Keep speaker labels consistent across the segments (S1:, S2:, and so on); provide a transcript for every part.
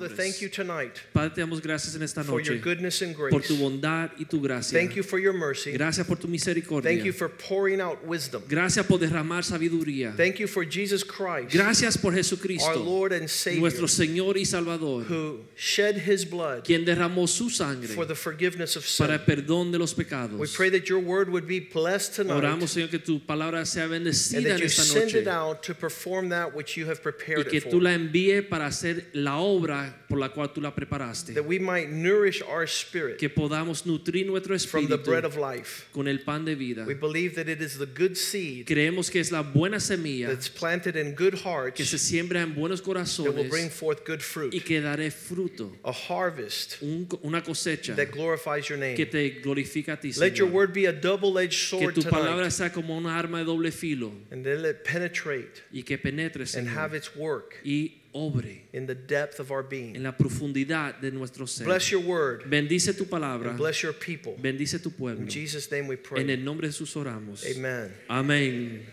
S1: Father, thank you tonight
S2: Padre, te damos gracias en esta
S1: for your
S2: noche
S1: goodness and
S2: por
S1: grace.
S2: tu bondad y tu gracia.
S1: Thank you for your mercy.
S2: Gracias por tu misericordia.
S1: Thank you for pouring out wisdom.
S2: Gracias por derramar sabiduría.
S1: Thank you for Jesus Christ,
S2: Gracias por
S1: our
S2: Jesucristo,
S1: Lord and Savior,
S2: nuestro Señor y Salvador,
S1: who shed his blood
S2: quien derramó su
S1: for the forgiveness of
S2: para el
S1: sin.
S2: perdón de los
S1: We
S2: pecados.
S1: pray that your word would be blessed tonight
S2: Oramos, Señor, que tu palabra sea
S1: and
S2: bendecida
S1: that
S2: en
S1: you
S2: esta
S1: send it
S2: noche
S1: out to perform that which you have
S2: y
S1: prepared
S2: que
S1: it
S2: tú
S1: for.
S2: la envíes para hacer la obra por la cual tú la preparaste.
S1: That we might nourish our spirit
S2: Que podamos nutrir nuestro
S1: from the bread of life.
S2: con el pan de vida.
S1: We believe that it is the good seed
S2: Creemos que es la buena semilla
S1: that's planted in good
S2: que
S1: hearts
S2: se siembra en buenos
S1: that will
S2: corazones
S1: bring forth good fruit.
S2: y que daré fruto,
S1: A harvest
S2: un- una cosecha
S1: that glorifies your
S2: que
S1: name.
S2: te glorifica a ti,
S1: Let your
S2: Señor.
S1: word be a double-edged
S2: Que
S1: sword
S2: tu palabra
S1: tonight,
S2: sea como una arma de doble filo
S1: and then let it penetrate
S2: y que penetre,
S1: and have its work
S2: y obre
S1: in the depth of our
S2: en
S1: being.
S2: la profundidad de nuestro ser.
S1: Bless your word
S2: Bendice tu palabra,
S1: and bless your people.
S2: bendice tu pueblo.
S1: In Jesus' name we
S2: En
S1: pray.
S2: el nombre de Jesús oramos.
S1: Amen.
S2: Amén.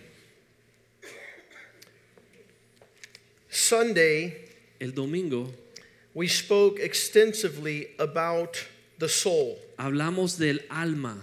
S1: Sunday,
S2: El domingo
S1: we spoke extensively about the soul.
S2: hablamos del alma.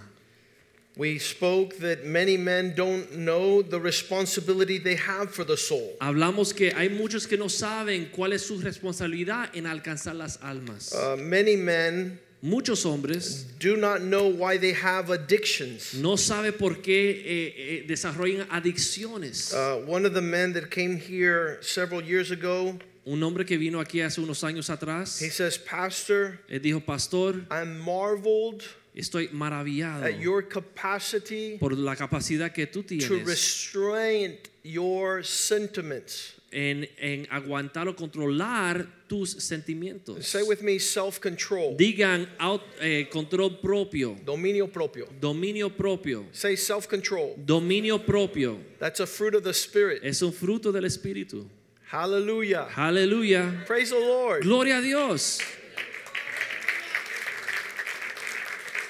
S1: We spoke that many men don't know the responsibility they have for the soul.
S2: Hablamos que hay muchos que no saben cuál es su responsabilidad en alcanzar las almas.
S1: Uh, many men
S2: Muchos hombres
S1: do not know why they have addictions.
S2: no saben por qué eh, eh, desarrollan adicciones.
S1: Uh, one of the men that came here several years ago,
S2: Un hombre que vino aquí hace unos años atrás.
S1: he says, Pastor,
S2: él dijo, pastor,
S1: I'm marveled
S2: estoy maravillado
S1: at your capacity
S2: por la capacidad que tú
S1: to
S2: tienes
S1: restrain your sentiments.
S2: en, en aguantar o controlar tus sentimientos.
S1: Say with me self control,
S2: Digan out- eh, control propio,
S1: dominio propio.
S2: dominio propio,
S1: Say self control.
S2: dominio propio.
S1: That's a fruit of the Spirit.
S2: Es un fruto del Espíritu.
S1: Hallelujah.
S2: Aleluya.
S1: Praise the Lord.
S2: Gloria a Dios.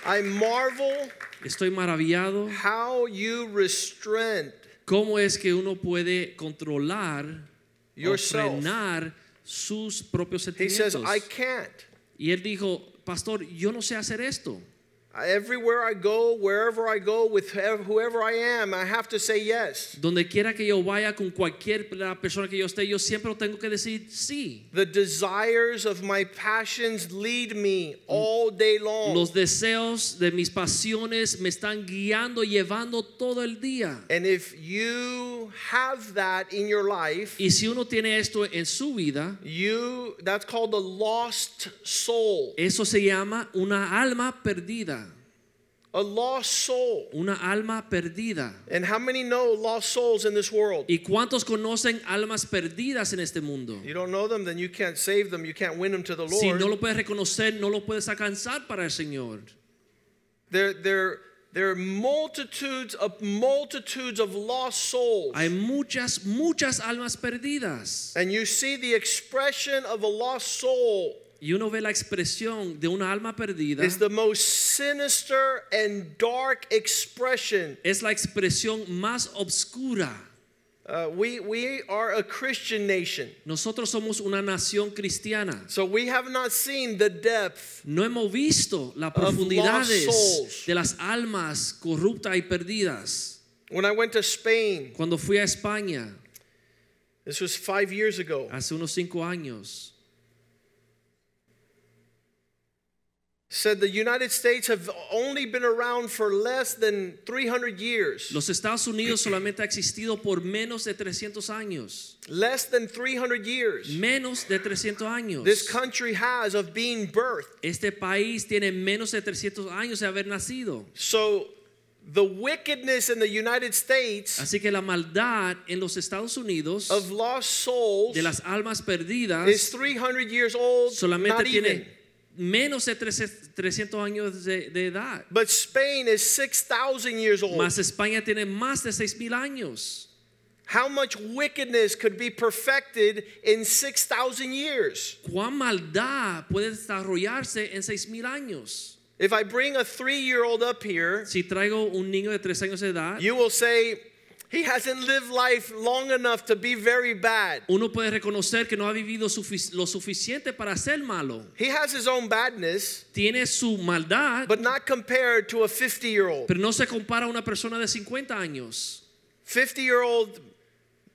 S1: I marvel
S2: Estoy maravillado.
S1: how you restrain
S2: ¿Cómo es que uno puede controlar o
S1: yourself.
S2: frenar sus propios
S1: He says. I can't.
S2: Y él dijo, pastor, yo no sé hacer esto.
S1: Everywhere I go, wherever I go, with whoever I am, I have to say yes.
S2: Donde quiera que yo vaya con cualquier la persona que yo esté, yo siempre tengo que decir sí.
S1: The desires of my passions lead me all day long.
S2: Los deseos de mis pasiones me están guiando, llevando todo el día.
S1: And if you have that in your life,
S2: Y si uno tiene esto en su vida,
S1: you that's called the lost soul.
S2: eso se llama una alma perdida.
S1: A lost soul.
S2: Una alma perdida.
S1: And how many know lost souls in this world?
S2: ¿Y cuántos conocen almas perdidas en este mundo?
S1: You don't know them, then you can't save them. You can't win them to the Lord.
S2: Si no lo puedes reconocer, no lo puedes alcanzar para el Señor.
S1: There, there, there are multitudes of multitudes of lost souls.
S2: Hay muchas, muchas almas perdidas.
S1: And you see the expression of a lost soul
S2: Y uno ve la expresión de una alma perdida.
S1: is the most sinister and dark expression.
S2: Es la expresión más obscura.
S1: Uh, we, we are a Christian nation,
S2: Nosotros somos una nación cristiana.
S1: so we have not seen the depth
S2: No hemos visto las profundidades de las almas corruptas y perdidas.
S1: When I went to Spain,
S2: Cuando fui a España
S1: this was five years ago,
S2: hace unos cinco años,
S1: said the United States have only been around for less than 300 years.
S2: los Estados Unidos solamente ha existido por menos de 300 años.
S1: Less than 300 years.
S2: Menos de 300 años.
S1: This country has of being birthed.
S2: Este país tiene menos de 300 años de haber nacido.
S1: So the wickedness in the United States
S2: Así que la maldad en los Estados Unidos
S1: of lost souls
S2: de las almas perdidas
S1: is 300 years old.
S2: solamente tiene
S1: even.
S2: Menos de 300 años de, de edad.
S1: But Spain is 6,000 years old.
S2: Más España tiene más de 6000 años.
S1: How much wickedness could be perfected in 6,000 years?
S2: ¿Cuán maldad puede desarrollarse en 6000 años?
S1: If I bring a three year old up here,
S2: Si traigo un niño de 3 años de edad,
S1: you will say, he hasn't lived life long enough to be very bad.
S2: uno puede reconocer que no ha vivido sufic- lo suficiente para ser malo.
S1: He has his own badness,
S2: Tiene su maldad,
S1: but not compared to a 50 year old.
S2: pero no se compara a una persona de 50 años.
S1: 50 year old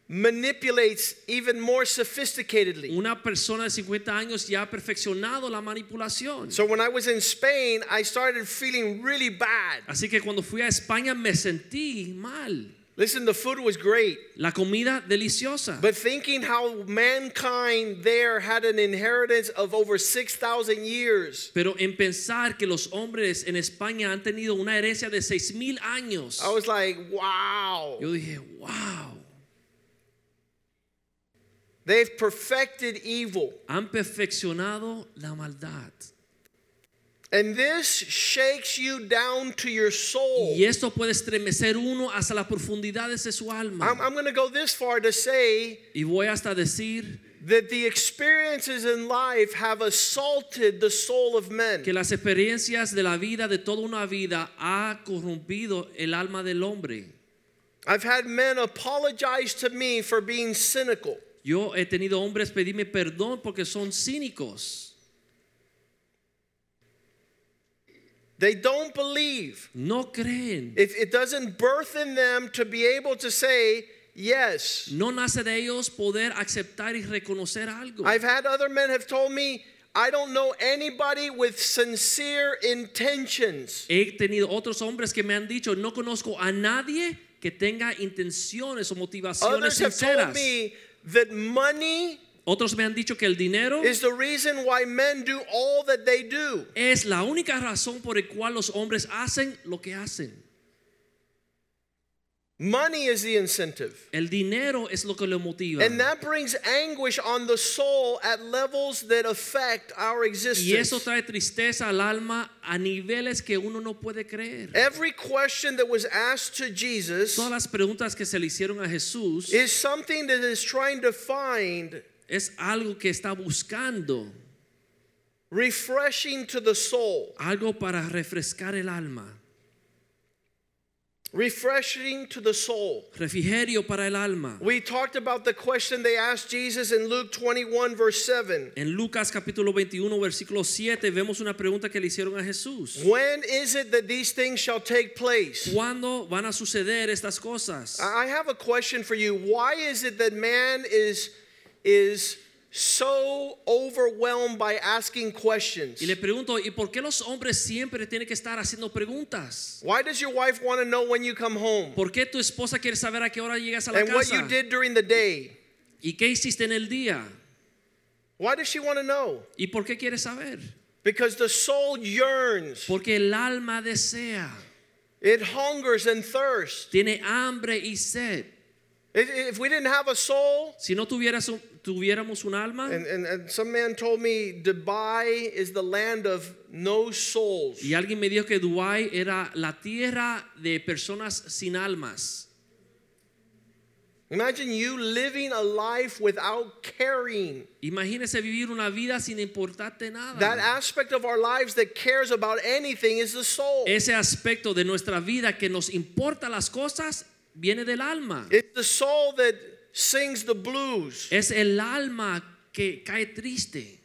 S1: manipulates even more sophisticatedly.
S2: Una persona de 50 años ya ha perfeccionado la manipulación.
S1: So when I was in Spain, I started feeling really bad.
S2: Así que cuando fui a España me sentí mal.
S1: Listen, the food was great,
S2: La comida deliciosa.
S1: but thinking how mankind there had an inheritance of over 6,000 years,
S2: Pero en pensar que los hombres en España han tenido una herencia de 6000 años.
S1: I was like, wow.
S2: Yo dije, wow,
S1: They've perfected evil.
S2: han perfeccionado la maldad.
S1: And this shakes you down to your soul.
S2: Y esto puede estremecer uno hasta las profundidades de su
S1: I'm. I'm going to go this far to say
S2: Y voy hasta decir
S1: that the experiences in life have assaulted the soul of men.
S2: que las experiencias de la vida, de toda una vida, ha corrompido el alma del hombre.
S1: I've had men apologize to me for being cynical.
S2: Yo he tenido hombres pedirme perdón porque son cínicos.
S1: They don't believe.
S2: No creen.
S1: It, it doesn't birth in them to be able to say, yes.
S2: No nace de ellos poder aceptar y reconocer algo.
S1: I've had other men have told me, I don't know anybody with sincere intentions.
S2: He tenido otros hombres que me han dicho, no conozco a nadie que tenga intenciones o motivaciones
S1: Others have told me that money
S2: Otros me han dicho que el dinero
S1: is the reason why men do all that they do.
S2: es la única razón por la cual los hombres hacen lo que hacen.
S1: Money is the incentive.
S2: El dinero es lo que lo motiva.
S1: And that brings anguish on the soul at levels that affect our existence.
S2: Y eso trae tristeza al alma a niveles que uno no puede creer.
S1: Every question that was asked to Jesus
S2: Todas las preguntas que se le hicieron a Jesús
S1: is something that is trying to find
S2: es algo que está buscando,
S1: refreshing to the soul.
S2: algo para refrescar el alma,
S1: Refreshing to the soul.
S2: refrigerio para el alma.
S1: We talked about the question they asked Jesus in Luke 21, verse 7.
S2: En Lucas capítulo 21, versículo 7, vemos una pregunta que le hicieron a Jesús.
S1: When is it that these things shall take place?
S2: ¿Cuándo van a suceder estas cosas?
S1: I have a question for you. Why is it that man is is so overwhelmed by asking questions?
S2: Y le pregunto, ¿y por qué los hombres siempre tienen que estar haciendo preguntas?
S1: Why does your wife want to know when you come home?
S2: ¿Por qué tu esposa quiere saber a qué hora llegas a la
S1: And what
S2: casa?
S1: you did during the day?
S2: ¿Y qué hiciste en el día?
S1: Why does she want to know?
S2: ¿Y por qué quiere saber?
S1: Because the soul yearns.
S2: Porque el alma desea,
S1: It hungers and thirsts.
S2: tiene hambre y sed.
S1: If- we didn't have a soul,
S2: Si no tuvieras un- tuviéramos un alma,
S1: and, and, and some man told me Dubai is the land of no souls.
S2: y alguien me dijo que Dubái era la tierra de personas sin almas.
S1: Imagine you living a life without caring.
S2: Imagínese vivir una vida sin importarte nada.
S1: That aspect of our lives that cares about anything is the soul.
S2: Ese aspecto de nuestra vida que nos importa las cosas viene del alma.
S1: It's the soul that sings the blues.
S2: Es el alma que cae triste.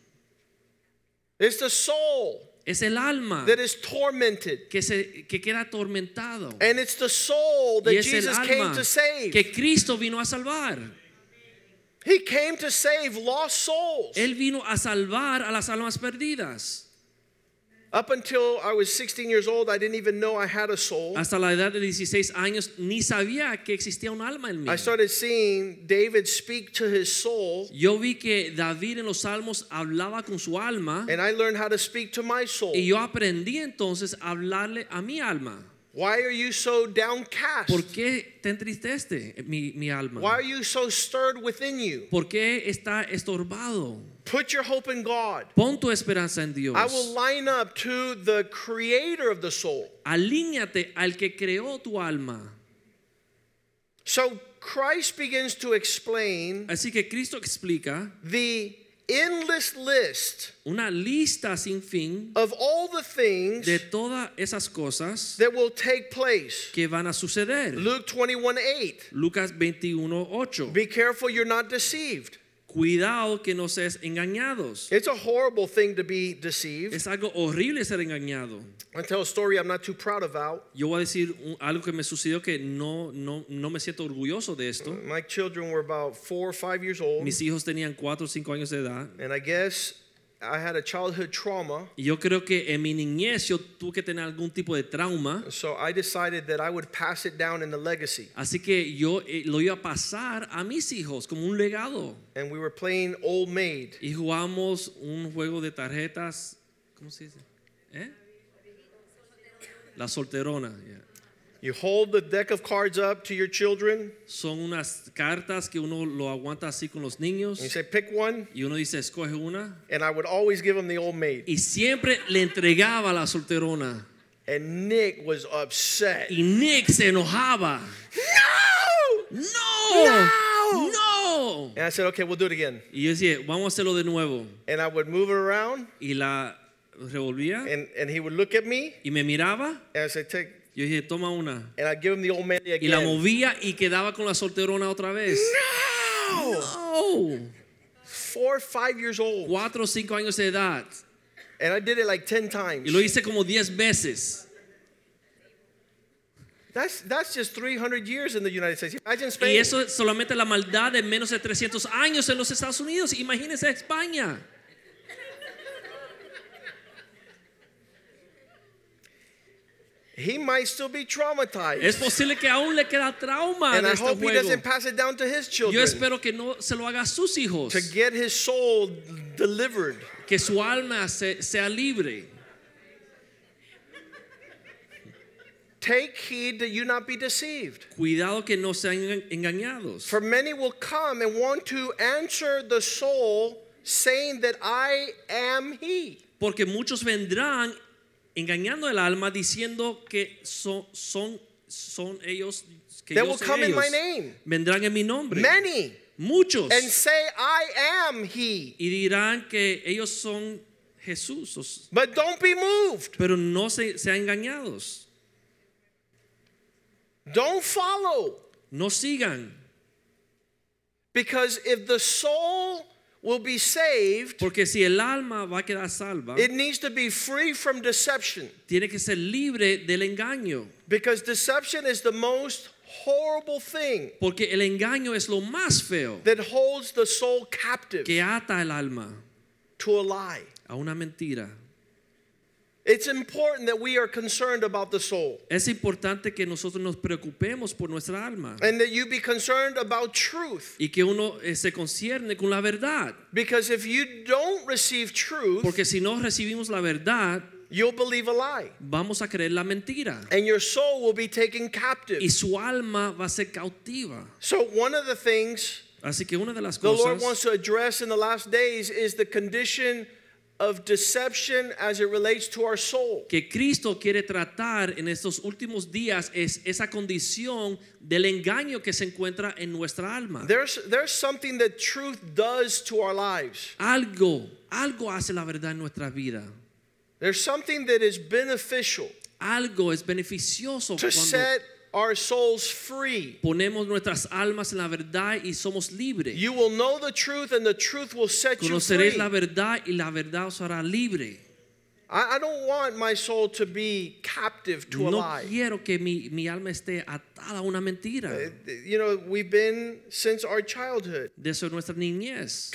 S1: It's the soul
S2: Es el alma
S1: that is tormented.
S2: que, se, que queda atormentado.
S1: And it's the soul that Jesus came to save.
S2: que Cristo vino a salvar.
S1: He came to save lost souls.
S2: Él vino a salvar a las almas perdidas.
S1: Up until I was 16 years old, I didn't even know I had a soul.
S2: Hasta la edad de 16 años ni sabía que existía un alma en mí.
S1: I started seeing David speak to his soul,
S2: Yo vi que David en los salmos hablaba con su alma
S1: and I learned how to speak to my soul.
S2: y yo aprendí entonces a hablarle a mi alma.
S1: Why are you so downcast?
S2: ¿Por qué te entristeste mi, mi alma?
S1: Why are you so stirred within you?
S2: ¿Por qué está estorbado?
S1: Put your hope in God.
S2: Pon tu esperanza en Dios.
S1: I will line up to the creator of the soul.
S2: Alíñate al que creó tu alma.
S1: So Christ begins to explain
S2: Así que Cristo explica
S1: the endless list
S2: una lista sin fin
S1: of all the things
S2: de todas esas cosas
S1: that will take place.
S2: que van a suceder.
S1: Luke 21 8.
S2: Lucas 21:8.
S1: Be careful you're not deceived.
S2: Cuidado que no seas engañados.
S1: It's a horrible thing to be deceived.
S2: Es algo horrible ser engañado.
S1: I tell a story I'm not too proud about.
S2: Yo voy a decir un- algo que me sucedió que no, no, no me siento orgulloso de esto.
S1: My children were about four or five years old,
S2: Mis hijos tenían 4 o 5 años de edad.
S1: and I guess I had a childhood trauma.
S2: Y yo creo que en mi niñez yo tuve que tener algún tipo de trauma.
S1: So I decided that I would pass it down in the legacy.
S2: Así que yo eh, lo iba a pasar a mis hijos como un legado.
S1: And we were playing Old Maid.
S2: Y jugamos un juego de tarjetas. ¿Cómo se dice? ¿Eh? La solterona. yeah.
S1: You hold the deck of cards up to your children,
S2: Son unas cartas que uno lo aguanta así con los niños.
S1: and you say, pick one.
S2: Y uno dice, escoge una.
S1: And I would always give them the Old Maid.
S2: Y siempre le entregaba la solterona.
S1: And Nick was upset.
S2: Y Nick se enojaba.
S1: No!
S2: ¡No!
S1: No!
S2: ¡No!
S1: And I said, okay, we'll do it again.
S2: Y yo decía, vamos a hacerlo de nuevo.
S1: And I would move it around,
S2: Y la revolvía.
S1: and, and he would look at me,
S2: Y me miraba.
S1: and I said, take.
S2: Yo dije, toma una.
S1: And I'd give him the Old Maid
S2: Y la
S1: again.
S2: movía y quedaba con la solterona otra vez.
S1: No!
S2: ¡No!
S1: Four five years old.
S2: Cuatro o cinco años de edad.
S1: And I did it like 10 times.
S2: Y lo hice como diez veces.
S1: That's, that's just 300 years in the United States. Imagine
S2: Y
S1: Spain.
S2: eso es solamente la maldad de menos de 300 años en los Estados Unidos. Imagínense España.
S1: He might still be traumatized.
S2: Es posible que aún le queda trauma
S1: and
S2: de
S1: I
S2: este
S1: hope he doesn't pass it down to his children Yo
S2: espero que no se lo haga a sus hijos.
S1: to get his soul delivered.
S2: Que su alma se- sea libre.
S1: Take heed that you not be deceived.
S2: Cuidado que no sean engañados.
S1: For many will come and want to answer the soul, saying that I am he.
S2: Porque muchos vendrán engañando el alma diciendo que son, son, son ellos. Que
S1: They
S2: yo
S1: will
S2: soy
S1: come in
S2: ellos.
S1: my name.
S2: Vendrán en mi nombre.
S1: Many.
S2: Muchos.
S1: And say, I am he.
S2: y dirán que ellos son Jesús.
S1: But don't be moved.
S2: Pero no se, sean engañados.
S1: Don't follow.
S2: No sigan.
S1: Because if the soul will be saved,
S2: Porque si el alma va a quedar salva,
S1: it needs to be free from deception.
S2: tiene que ser libre del engaño.
S1: Because deception is the most horrible thing
S2: Porque el engaño es lo más feo
S1: that holds the soul captive
S2: que ata el alma
S1: to a lie.
S2: a una mentira.
S1: It's important that we are concerned about the soul
S2: Es importante que nosotros nos preocupemos por nuestra alma
S1: and that you be concerned about truth.
S2: y que uno eh, se concierne con la verdad.
S1: Because if you don't receive truth,
S2: Porque si no recibimos la verdad,
S1: you'll believe a lie.
S2: vamos a creer la mentira
S1: And your soul will be taken captive.
S2: y su alma va a ser cautiva.
S1: So, one of the things
S2: Así que una de las cosas
S1: the Lord wants to address in the last days is the condition of deception as it relates to our soul.
S2: que Cristo quiere tratar en estos últimos días es esa condición del engaño que se encuentra en nuestra alma.
S1: There's, there's something that truth does to our lives.
S2: Algo, algo hace la verdad en nuestra vida.
S1: There's something that is beneficial
S2: Algo es beneficioso
S1: to
S2: cuando
S1: set our souls free.
S2: ponemos nuestras almas en la verdad y somos libres.
S1: You will know the truth, and the truth will set you free.
S2: La verdad y la verdad os hará libre.
S1: I, I don't want my soul to be captive to a lie.
S2: No quiero que mi, mi alma esté atada a una mentira.
S1: Uh, You know, we've been since our childhood,
S2: Desde nuestra niñez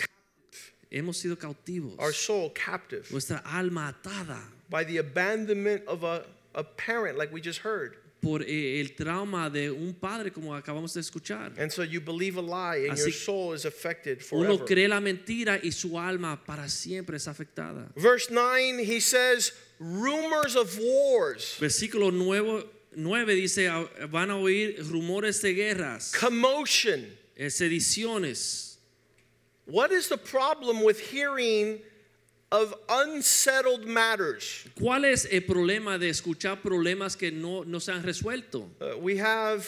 S2: hemos sido cautivos.
S1: our soul captive
S2: Nuestra alma atada
S1: by the abandonment of a, a parent, like we just heard.
S2: Por eh, el trauma de un padre como acabamos de escuchar.
S1: And so you believe a lie, and your
S2: Así-
S1: soul is affected
S2: Uno
S1: forever.
S2: cree la mentira y su alma para siempre es afectada.
S1: Verse 9, he says, rumors of wars,
S2: Versículo 9, 9 dice, "Ah, van a oír rumores de guerras,
S1: commotion,
S2: eh, sediciones,
S1: What is the problem with hearing of unsettled matters?
S2: ¿Cuál es el problema de escuchar problemas que no, no se han resuelto?
S1: Uh, we have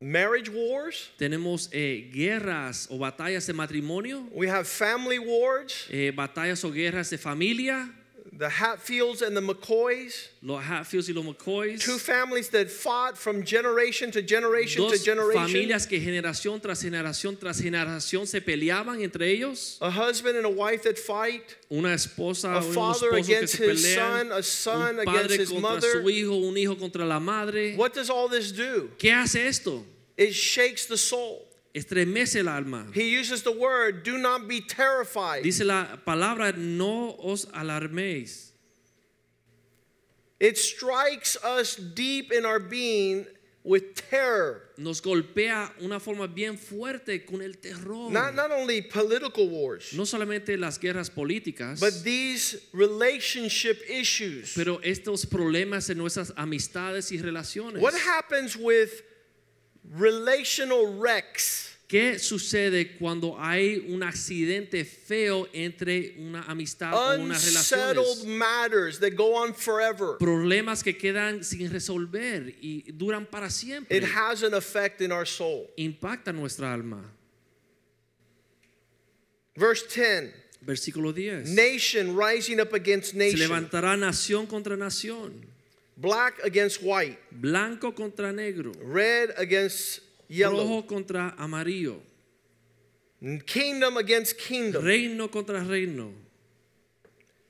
S1: marriage wars,
S2: Tenemos eh, guerras o batallas de matrimonio,
S1: we have family wars,
S2: eh, batallas o guerras de familia,
S1: the Hatfields and the McCoys,
S2: los Hatfields y los McCoys.
S1: two families that fought from generation to generation to
S2: Dos
S1: generation.
S2: familias que generación tras generación tras generación se peleaban entre ellos.
S1: A husband and a wife that fight,
S2: Una esposa
S1: A
S2: un
S1: father
S2: esposo que
S1: against
S2: se
S1: his
S2: pelean.
S1: son, a son
S2: un
S1: against
S2: padre
S1: his
S2: contra
S1: mother.
S2: su hijo, un hijo contra la madre.
S1: what does all this do?
S2: ¿Qué hace esto?
S1: It shakes the soul.
S2: Estremece el alma.
S1: He uses the word, do not be terrified.
S2: Dice la palabra, no os alarméis.
S1: It strikes us deep in our being with terror.
S2: Nos golpea una forma bien fuerte con el terror.
S1: Not, not only political wars,
S2: No solamente las guerras políticas,
S1: but these relationship issues.
S2: pero estos problemas en nuestras amistades y relaciones.
S1: What happens with relational wrecks?
S2: ¿Qué sucede cuando hay un accidente feo entre una amistad o unas relaciones?
S1: matters that go on forever.
S2: Problemas que quedan sin resolver y duran para siempre.
S1: It has an effect in our soul.
S2: Impacta nuestra alma.
S1: Verse 10
S2: Versículo 10.
S1: Nation rising up against nation.
S2: Se levantará nación contra nación,
S1: black against white,
S2: blanco contra negro,
S1: red against yellow,
S2: rojo contra amarillo,
S1: kingdom against kingdom.
S2: reino contra reino.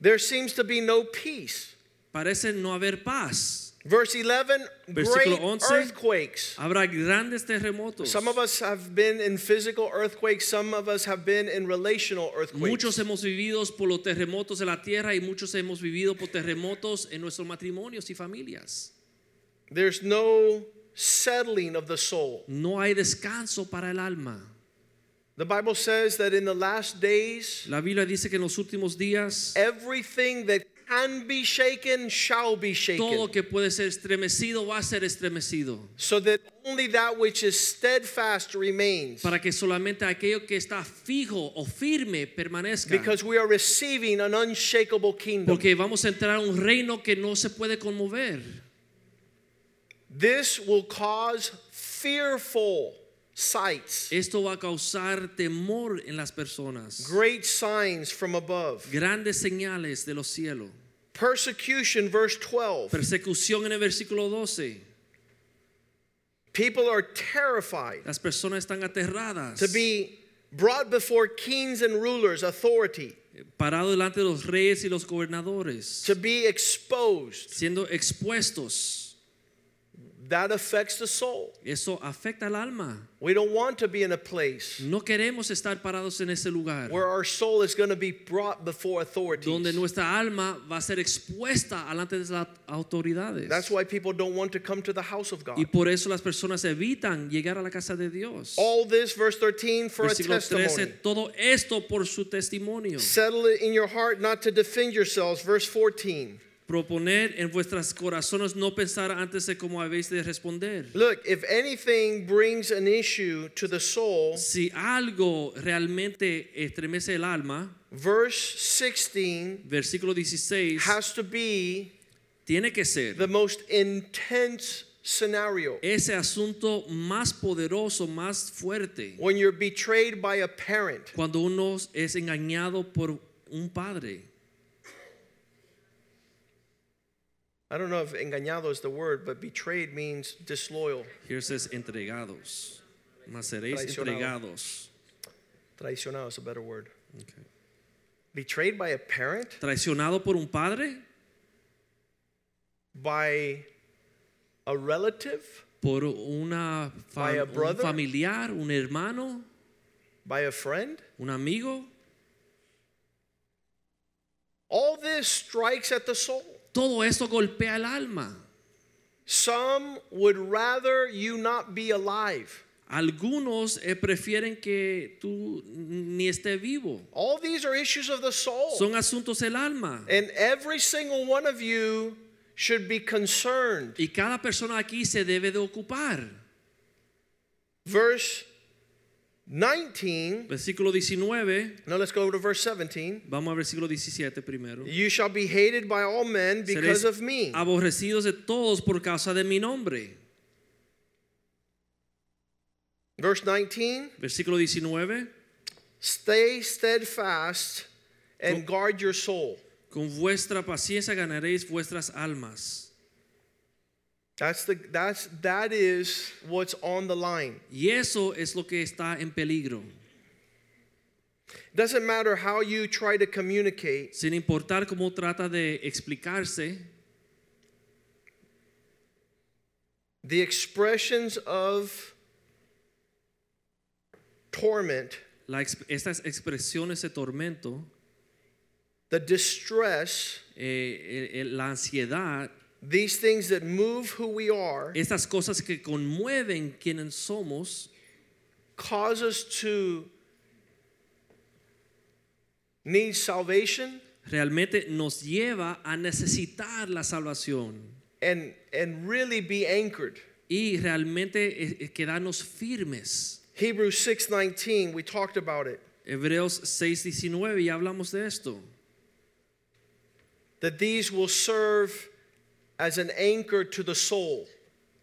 S1: There seems to be no peace.
S2: Parece no haber paz.
S1: Verse 11 great
S2: 11.
S1: earthquakes.
S2: Habrá grandes terremotos.
S1: Some of us have been in physical earthquakes, some of us have been in relational earthquakes.
S2: Muchos hemos vivido por los terremotos de la tierra y muchos hemos vivido por terremotos en nuestros matrimonios y familias.
S1: There's no settling of the soul.
S2: No hay descanso para el alma.
S1: The Bible says that in the last days,
S2: La Biblia dice que en los últimos días
S1: everything that can be shaken shall be shaken.
S2: todo
S1: shaken.
S2: que puede ser estremecido va a ser estremecido.
S1: So that only that which is steadfast remains.
S2: Para que solamente aquello que está fijo o firme permanezca.
S1: Because we are receiving an unshakable kingdom.
S2: Porque vamos a entrar a un reino que no se puede conmover.
S1: This will cause fearful sights,
S2: Esto va a causar temor en las personas.
S1: great signs from above.
S2: Grandes señales de los cielos.
S1: Persecution, verse 12.
S2: Persecución en el versículo 12.
S1: People are terrified
S2: Las personas están aterradas.
S1: to be brought before kings and rulers, authority,
S2: Parado delante de los reyes y los gobernadores.
S1: to be exposed.
S2: Siendo expuestos.
S1: That affects the soul.
S2: Eso afecta al alma.
S1: We don't want to be in a place
S2: No queremos estar parados en ese lugar.
S1: where our soul is going to be brought before authorities.
S2: Donde nuestra alma va a ser expuesta delante de las autoridades.
S1: That's why people don't want to come to the house of God.
S2: Y por eso las personas evitan llegar a la casa de Dios.
S1: All this, verse 13, for a
S2: Versículo 13, todo esto por su testimonio.
S1: Settle it in your heart not to defend yourselves. Verse 14.
S2: Proponer en vuestras corazones no pensar antes de cómo habéis de responder.
S1: Look, if anything brings an issue to the soul,
S2: Si algo realmente estremece el alma,
S1: verse 16
S2: versículo 16,
S1: has to be
S2: tiene que ser
S1: the most intense scenario.
S2: ese asunto más poderoso, más fuerte,
S1: When you're betrayed by a parent,
S2: cuando uno es engañado por un padre.
S1: I don't know if engañado is the word, but betrayed means disloyal,
S2: Here says entregados. Mas seréis
S1: Traicionado.
S2: entregados.
S1: traicionado is a better word. Betrayed by a parent,
S2: Traicionado por un padre,
S1: by a relative,
S2: por una
S1: By a
S2: un familiar, un hermano,
S1: by a friend.
S2: un amigo.
S1: All this strikes at the soul.
S2: Todo esto golpea el alma.
S1: Some would rather you not be alive.
S2: Algunos eh, prefieren que tú ni esté vivo.
S1: All these are issues of the soul.
S2: Son asuntos del alma.
S1: And every single one of you should be concerned.
S2: Y cada persona aquí se debe de ocupar.
S1: Verse 19,
S2: Versículo 19.
S1: now let's go to verse 17.
S2: Vamos al versículo 17 primero.
S1: You shall be hated by all men because of me.
S2: aborrecidos de todos por causa de mi nombre.
S1: Verse 19,
S2: Versículo 19.
S1: stay steadfast and guard your soul.
S2: Con vuestra paciencia ganaréis vuestras almas.
S1: That's the that's that is what's on the line.
S2: Y eso es lo que está en peligro.
S1: Doesn't matter how you try to communicate,
S2: Sin importar cómo trata de explicarse,
S1: the expressions of torment,
S2: la ex- estas expresiones de tormento,
S1: the distress,
S2: eh, eh, la ansiedad,
S1: these things that move who we are,
S2: estas cosas que conmueven quienes somos,
S1: cause us to need salvation
S2: realmente nos lleva a necesitar la salvación
S1: and and really be anchored.
S2: y realmente quedarnos firmes.
S1: Hebrews 6:19, we talked about it.
S2: Hebreos 6:19, ya hablamos de esto.
S1: That these will serve as an anchor to the soul.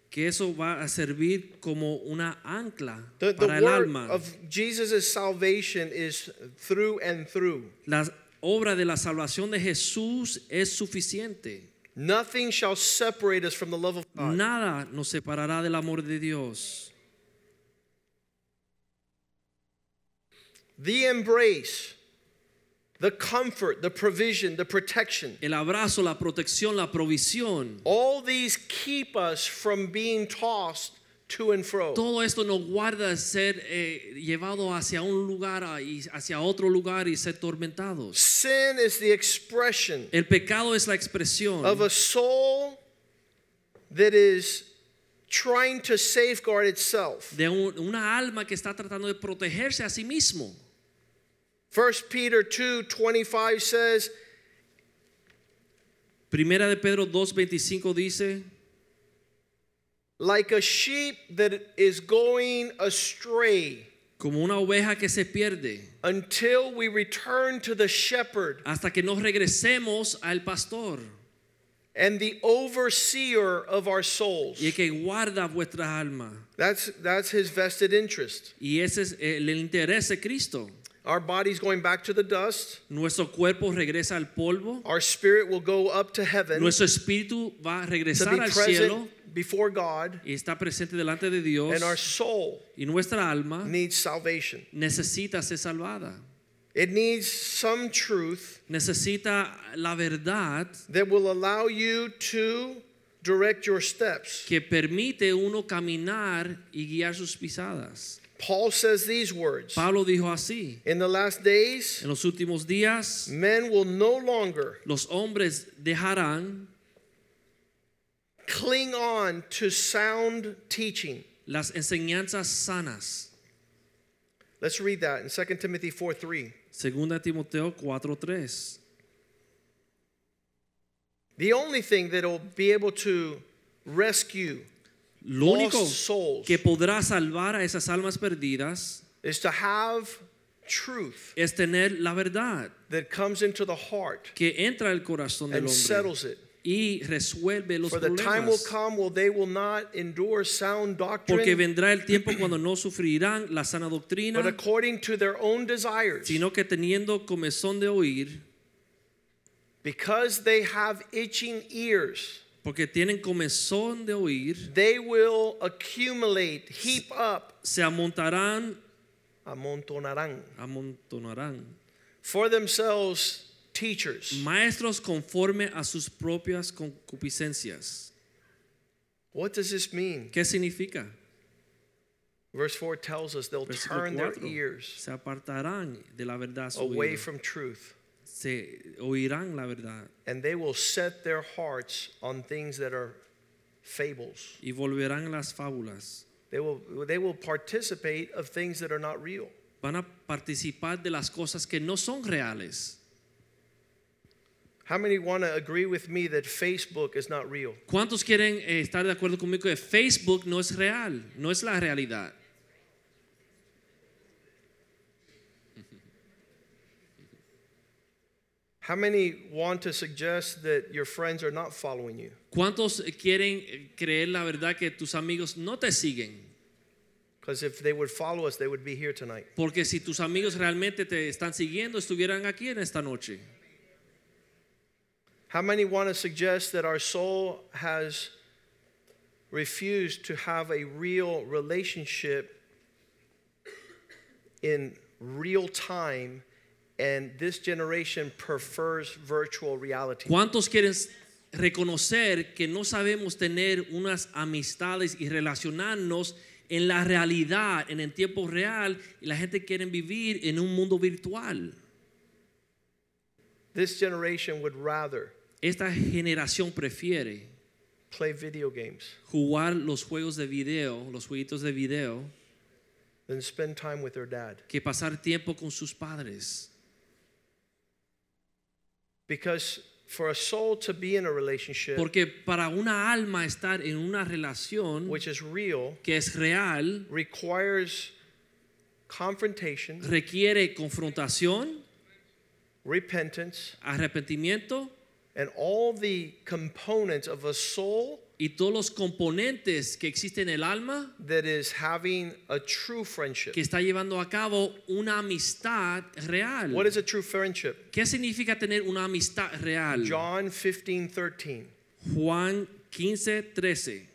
S2: Que eso va a servir como una ancla
S1: The, the
S2: para el
S1: word
S2: alma.
S1: of Jesus' salvation is through and through.
S2: La obra de la salvación de Jesús es suficiente.
S1: Nothing shall separate us from the love of God.
S2: Nada nos separará del amor de Dios.
S1: The embrace, the comfort, the provision, the protection.
S2: El abrazo, la protección, la provisión.
S1: All these keep us from being tossed to and fro.
S2: Todo esto nos guarda de ser eh, llevado hacia un lugar y hacia otro lugar y ser tormentados.
S1: Sin is the expression
S2: El pecado es la expresión
S1: of a soul that is trying to safeguard itself.
S2: de un- una alma que está tratando de protegerse a sí mismo.
S1: 1 Peter 2 25 says,
S2: Primera de Pedro 2:25 dice,
S1: like a sheep that is going astray
S2: como una oveja que se pierde,
S1: until we return to the shepherd
S2: hasta que nos regresemos al pastor
S1: and the overseer of our souls.
S2: y el que guarda vuestra alma.
S1: That's, that's his vested interest.
S2: Y ese es el interés de Cristo.
S1: Our body's going back to the dust.
S2: Nuestro cuerpo regresa al polvo,
S1: Our spirit will go up to heaven
S2: nuestro espíritu va a regresar al cielo
S1: present before God,
S2: y está presente delante de Dios
S1: and our soul
S2: y nuestra alma
S1: needs salvation.
S2: necesita ser salvada.
S1: It needs some truth
S2: Necesita la verdad
S1: that will allow you to direct your steps.
S2: que permite uno caminar y guiar sus pisadas.
S1: Paul says these words
S2: Pablo dijo así,
S1: In the last days,
S2: en los últimos días
S1: men will no longer
S2: los hombres dejarán
S1: cling on to sound teaching.
S2: las enseñanzas sanas.
S1: Let's read that in 2 Timothy 4 3.
S2: Segunda Timoteo 4:3.
S1: The only thing that will be able to rescue
S2: Lo único que podrá salvar a esas almas perdidas
S1: is to have truth
S2: es tener la verdad
S1: that comes into the heart
S2: que entra al corazón del
S1: and
S2: hombre
S1: settles it.
S2: y resuelve los
S1: For the time will
S2: problemas.
S1: come they will not endure sound
S2: Porque
S1: doctrine,
S2: vendrá el tiempo cuando no sufrirán la sana doctrina,
S1: but according to their own desires.
S2: sino que teniendo comezón de oír,
S1: Because they have itching ears,
S2: porque tienen comezón de oír,
S1: they will accumulate, heap up,
S2: se amontarán,
S1: amontonarán,
S2: amontonarán
S1: for themselves teachers.
S2: maestros conforme a sus propias concupiscencias.
S1: What does this mean?
S2: ¿Qué significa?
S1: Verse 4 tells us they'll
S2: Versículo
S1: turn their ears
S2: Se apartarán de la verdad
S1: away from truth,
S2: Se oirán la verdad
S1: and they will set their hearts on things that are fables.
S2: y volverán las fábulas.
S1: They will, they will participate of things that are not real.
S2: Van a participar de las cosas que no son reales.
S1: How many want to agree with me that Facebook is not real?
S2: ¿Cuántos quieren eh, estar de acuerdo conmigo que Facebook no es real, no es la realidad?
S1: How many want to suggest that your friends are not following you?
S2: ¿Cuántos quieren creer la verdad que tus amigos no te siguen?
S1: Because if they would follow us, they would be here tonight.
S2: Porque si tus amigos realmente te están siguiendo, estuvieran aquí en esta noche.
S1: How many want to suggest that our soul has refused to have a real relationship in real time and this generation prefers virtual reality?
S2: ¿Cuántos quieren reconocer que no sabemos tener unas amistades y relacionarnos en la realidad, en el tiempo real, y la gente quiere vivir en un mundo virtual?
S1: This generation would rather
S2: Esta generación prefiere
S1: play video games
S2: jugar los juegos de video, los jueguitos de video,
S1: than spend time with their dad.
S2: que pasar tiempo con sus padres.
S1: Because for a soul to be in a relationship
S2: Porque para una alma estar en una relación
S1: which is real
S2: que es real
S1: requires confrontation,
S2: requiere confrontación,
S1: repentance,
S2: arrepentimiento
S1: and all the components of a soul
S2: y todos los componentes que existen en el alma
S1: that is having a true friendship.
S2: que está llevando a cabo una amistad real.
S1: What is a true friendship?
S2: ¿Qué significa tener una amistad real?
S1: John 15, 13.
S2: Juan 15, 13.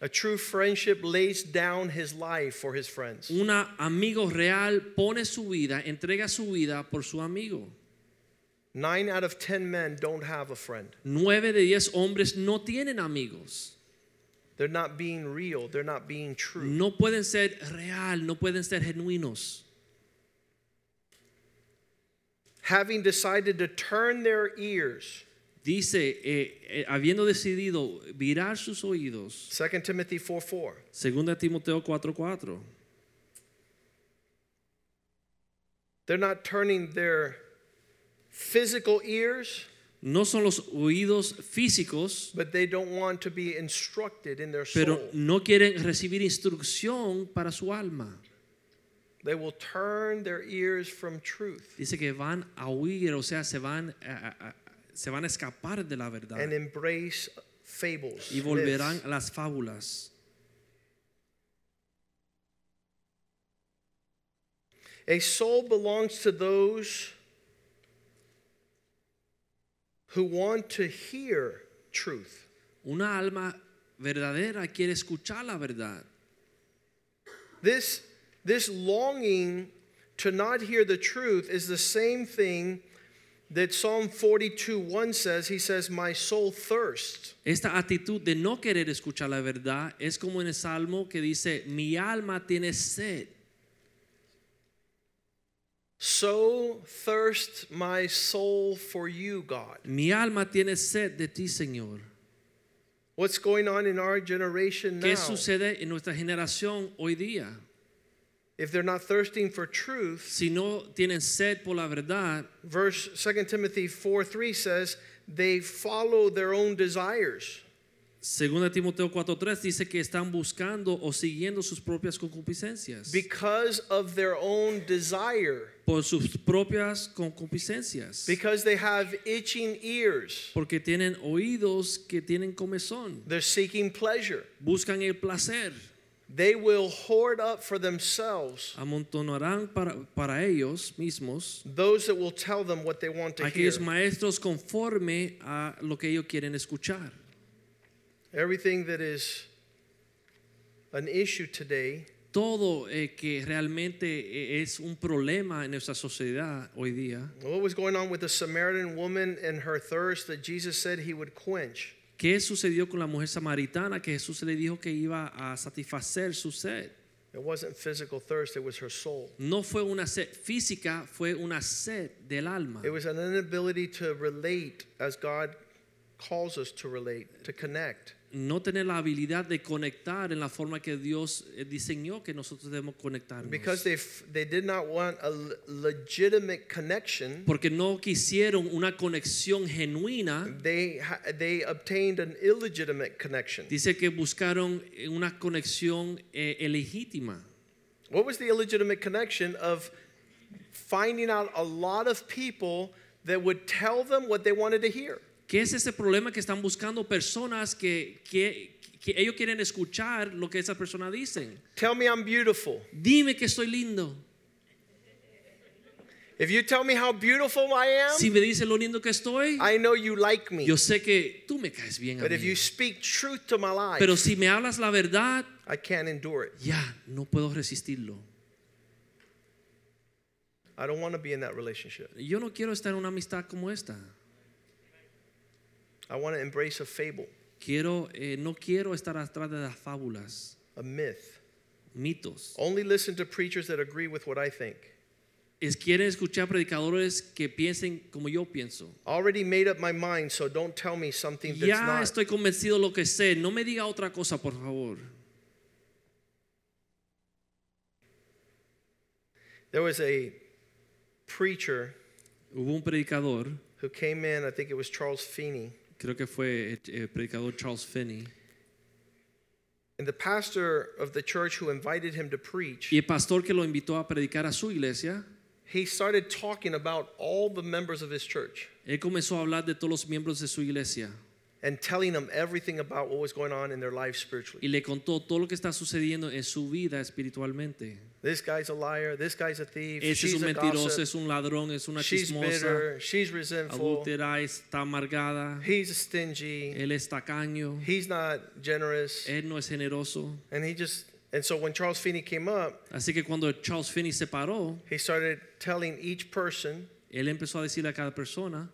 S1: A true friendship lays down his life for his friends.
S2: Un amigo real pone su vida, entrega su vida por su amigo.
S1: Nine out of ten men don't have a friend.
S2: Nueve de diez hombres no tienen amigos.
S1: They're not being real, they're not being true.
S2: No pueden ser real, no pueden ser genuinos.
S1: Having decided to turn their ears,
S2: Dice, eh, eh, habiendo decidido virar sus oídos,
S1: 2 Timothy 4 4.
S2: 2 Timoteo 4:4.
S1: They're not turning their physical ears,
S2: No son los oídos físicos,
S1: but they don't want to be instructed in their soul.
S2: pero no quieren recibir instrucción para su alma.
S1: They will turn their ears from truth
S2: Dice que van a huir, o sea, se van a, a- se van a escapar de la verdad
S1: and embrace fables.
S2: y volverán
S1: myths.
S2: a las fábulas.
S1: A soul belongs to those who want to hear truth.
S2: Una alma verdadera quiere escuchar la verdad.
S1: This, this longing to not hear the truth is the same thing that Psalm 42 1 says. He says, My soul thirsts.
S2: Esta actitud de no querer escuchar la verdad es como en el salmo que dice, mi alma tiene sed.
S1: So thirsts my soul for you, God.
S2: Mi alma tiene sed de ti, Señor.
S1: What's going on in our generation now?
S2: ¿Qué sucede en nuestra generación hoy día?
S1: If they're not thirsting for truth,
S2: Si no tienen sed por la verdad,
S1: verse 2 Timothy 4 3 says, they follow their own desires.
S2: 2 Timoteo 4:3 dice que están buscando o siguiendo sus propias concupiscencias.
S1: Because of their own desire,
S2: Por sus propias concupiscencias.
S1: because they have itching ears,
S2: Porque tienen oídos que tienen comezón.
S1: they're seeking pleasure.
S2: Buscan el placer.
S1: They will hoard up for themselves
S2: Amontonarán para, para ellos mismos
S1: those that will tell them what they want to hear.
S2: aquellos maestros conforme a lo que ellos quieren escuchar.
S1: Everything that is an issue today
S2: Todo eh, que realmente eh, es un problema en nuestra sociedad hoy día.
S1: What was going on with the Samaritan woman and her thirst that Jesus said he would quench?
S2: ¿Qué sucedió con la mujer samaritana que Jesús le dijo que iba a satisfacer su sed?
S1: It wasn't physical thirst, it was her soul.
S2: No fue una sed física, fue una sed del alma.
S1: It was an inability to relate as God calls us to relate, to connect.
S2: No tener la habilidad de conectar en la forma que Dios eh, diseñó que nosotros debemos conectarnos.
S1: Because they, they did not want a legitimate connection,
S2: Porque no quisieron una conexión genuina.
S1: they, they obtained an illegitimate connection.
S2: Dice que buscaron eh, una conexión eh, ilegítima.
S1: What was the illegitimate connection of finding out a lot of people that would tell them what they wanted to hear.
S2: ¿Qué es ese problema que están buscando personas que, que, que ellos quieren escuchar lo que esas personas dicen?
S1: Tell me I'm beautiful.
S2: Dime que estoy lindo.
S1: If you tell me how beautiful I am,
S2: Si me dices lo lindo que estoy,
S1: I know you like me.
S2: yo sé que tú me caes bien a
S1: But if
S2: mí.
S1: you speak truth to my life,
S2: Pero si me hablas la verdad,
S1: I can't endure it.
S2: ya no puedo resistirlo.
S1: I don't want to be in that relationship.
S2: Yo no quiero estar en una amistad como esta.
S1: I want to embrace a fable,
S2: Quiero, eh, no quiero estar atrás de las fábulas,
S1: a myth.
S2: mitos.
S1: Only listen to preachers that agree with what I think.
S2: Es quieren escuchar predicadores que piensen como yo pienso.
S1: Already made up my mind, so don't tell me something that's
S2: Ya
S1: not.
S2: estoy convencido lo que sé. No me diga otra cosa, por favor.
S1: There was a preacher
S2: Hubo un predicador,
S1: who came in, I think it was Charles Finney,
S2: creo que fue el predicador Charles Finney,
S1: and the pastor of the church who invited him to preach,
S2: y el pastor que lo invitó a predicar a su iglesia,
S1: he started talking about all the members of his church.
S2: él comenzó a hablar de todos los miembros de su iglesia
S1: and telling them everything about what was going on in their lives spiritually.
S2: y le contó todo lo que está sucediendo en su vida espiritualmente.
S1: This guy's a liar, this guy's a thief,
S2: Ese es
S1: she's
S2: un
S1: a
S2: mentiroso,
S1: gossip,
S2: es un ladrón, es una
S1: she's
S2: chismosa,
S1: bitter, she's resentful,
S2: adúltera, está amargada,
S1: he's stingy,
S2: él es tacaño,
S1: he's not generous,
S2: él no es generoso.
S1: and he just and so when Charles Finney came up,
S2: Así que cuando Charles Finney se paró,
S1: he started telling each person
S2: él empezó a decirle a cada persona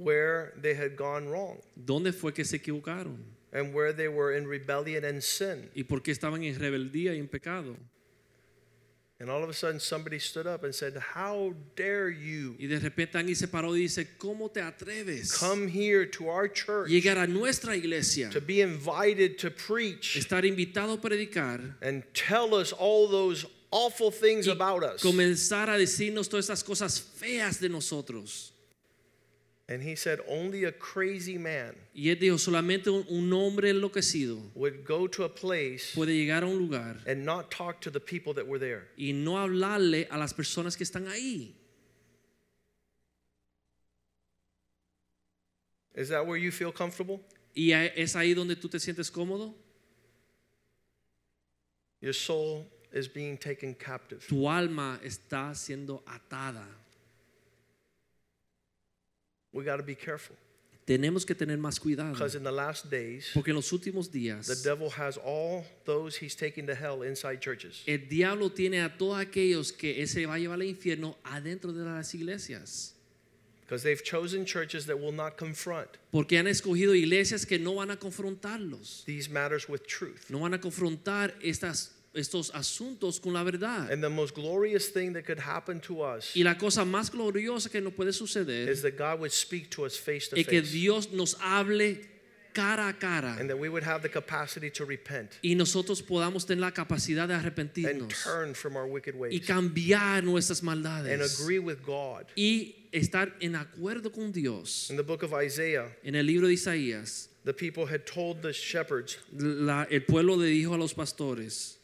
S1: where they had gone wrong
S2: dónde fue que se equivocaron
S1: and where they were in rebellion and sin.
S2: y por qué estaban en rebeldía y en pecado.
S1: And all of a sudden somebody stood up and said, "How dare you
S2: Y de repente alguien se paró y dice, ¿cómo te atreves
S1: come here to our church
S2: llegar a nuestra iglesia,
S1: to be invited to preach
S2: estar invitado a predicar
S1: and tell us all those awful things
S2: y
S1: about us?"
S2: comenzar a decirnos todas esas cosas feas de nosotros?
S1: And he said, "Only a crazy man
S2: Y él dijo, solamente un, un hombre enloquecido
S1: would go to a place
S2: puede llegar a un lugar
S1: and not talk to the people that were there."
S2: y no hablarle a las personas que están ahí.
S1: Is that where you feel comfortable?
S2: ¿Y es ahí donde tú te sientes cómodo?
S1: Your soul is being taken captive.
S2: Tu alma está siendo atada.
S1: We got to be careful
S2: Tenemos que tener más cuidado.
S1: because in the last days,
S2: Porque en los últimos días
S1: the devil has all those he's taking to hell inside churches.
S2: el diablo tiene a todos aquellos que él se va a llevar al infierno adentro de las iglesias.
S1: Because they've chosen churches that will not confront
S2: Porque han escogido iglesias que no van a confrontarlos.
S1: these matters with truth.
S2: No van a confrontar estas, estos asuntos con la verdad.
S1: And the most glorious thing that could happen to us
S2: Y la cosa más gloriosa que nos puede suceder
S1: is that God would speak to us face to
S2: es que
S1: face
S2: Dios nos hable cara a cara
S1: and that we would have the capacity to repent
S2: y nosotros podamos tener la capacidad de
S1: and
S2: arrepentirnos
S1: turn from our wicked
S2: y
S1: ways
S2: cambiar nuestras
S1: and
S2: maldades
S1: agree with God.
S2: y estar en acuerdo con Dios.
S1: In the book of Isaiah,
S2: En el libro de Isaías,
S1: the people had told the shepherds,
S2: la- el pueblo le dijo a los pastores,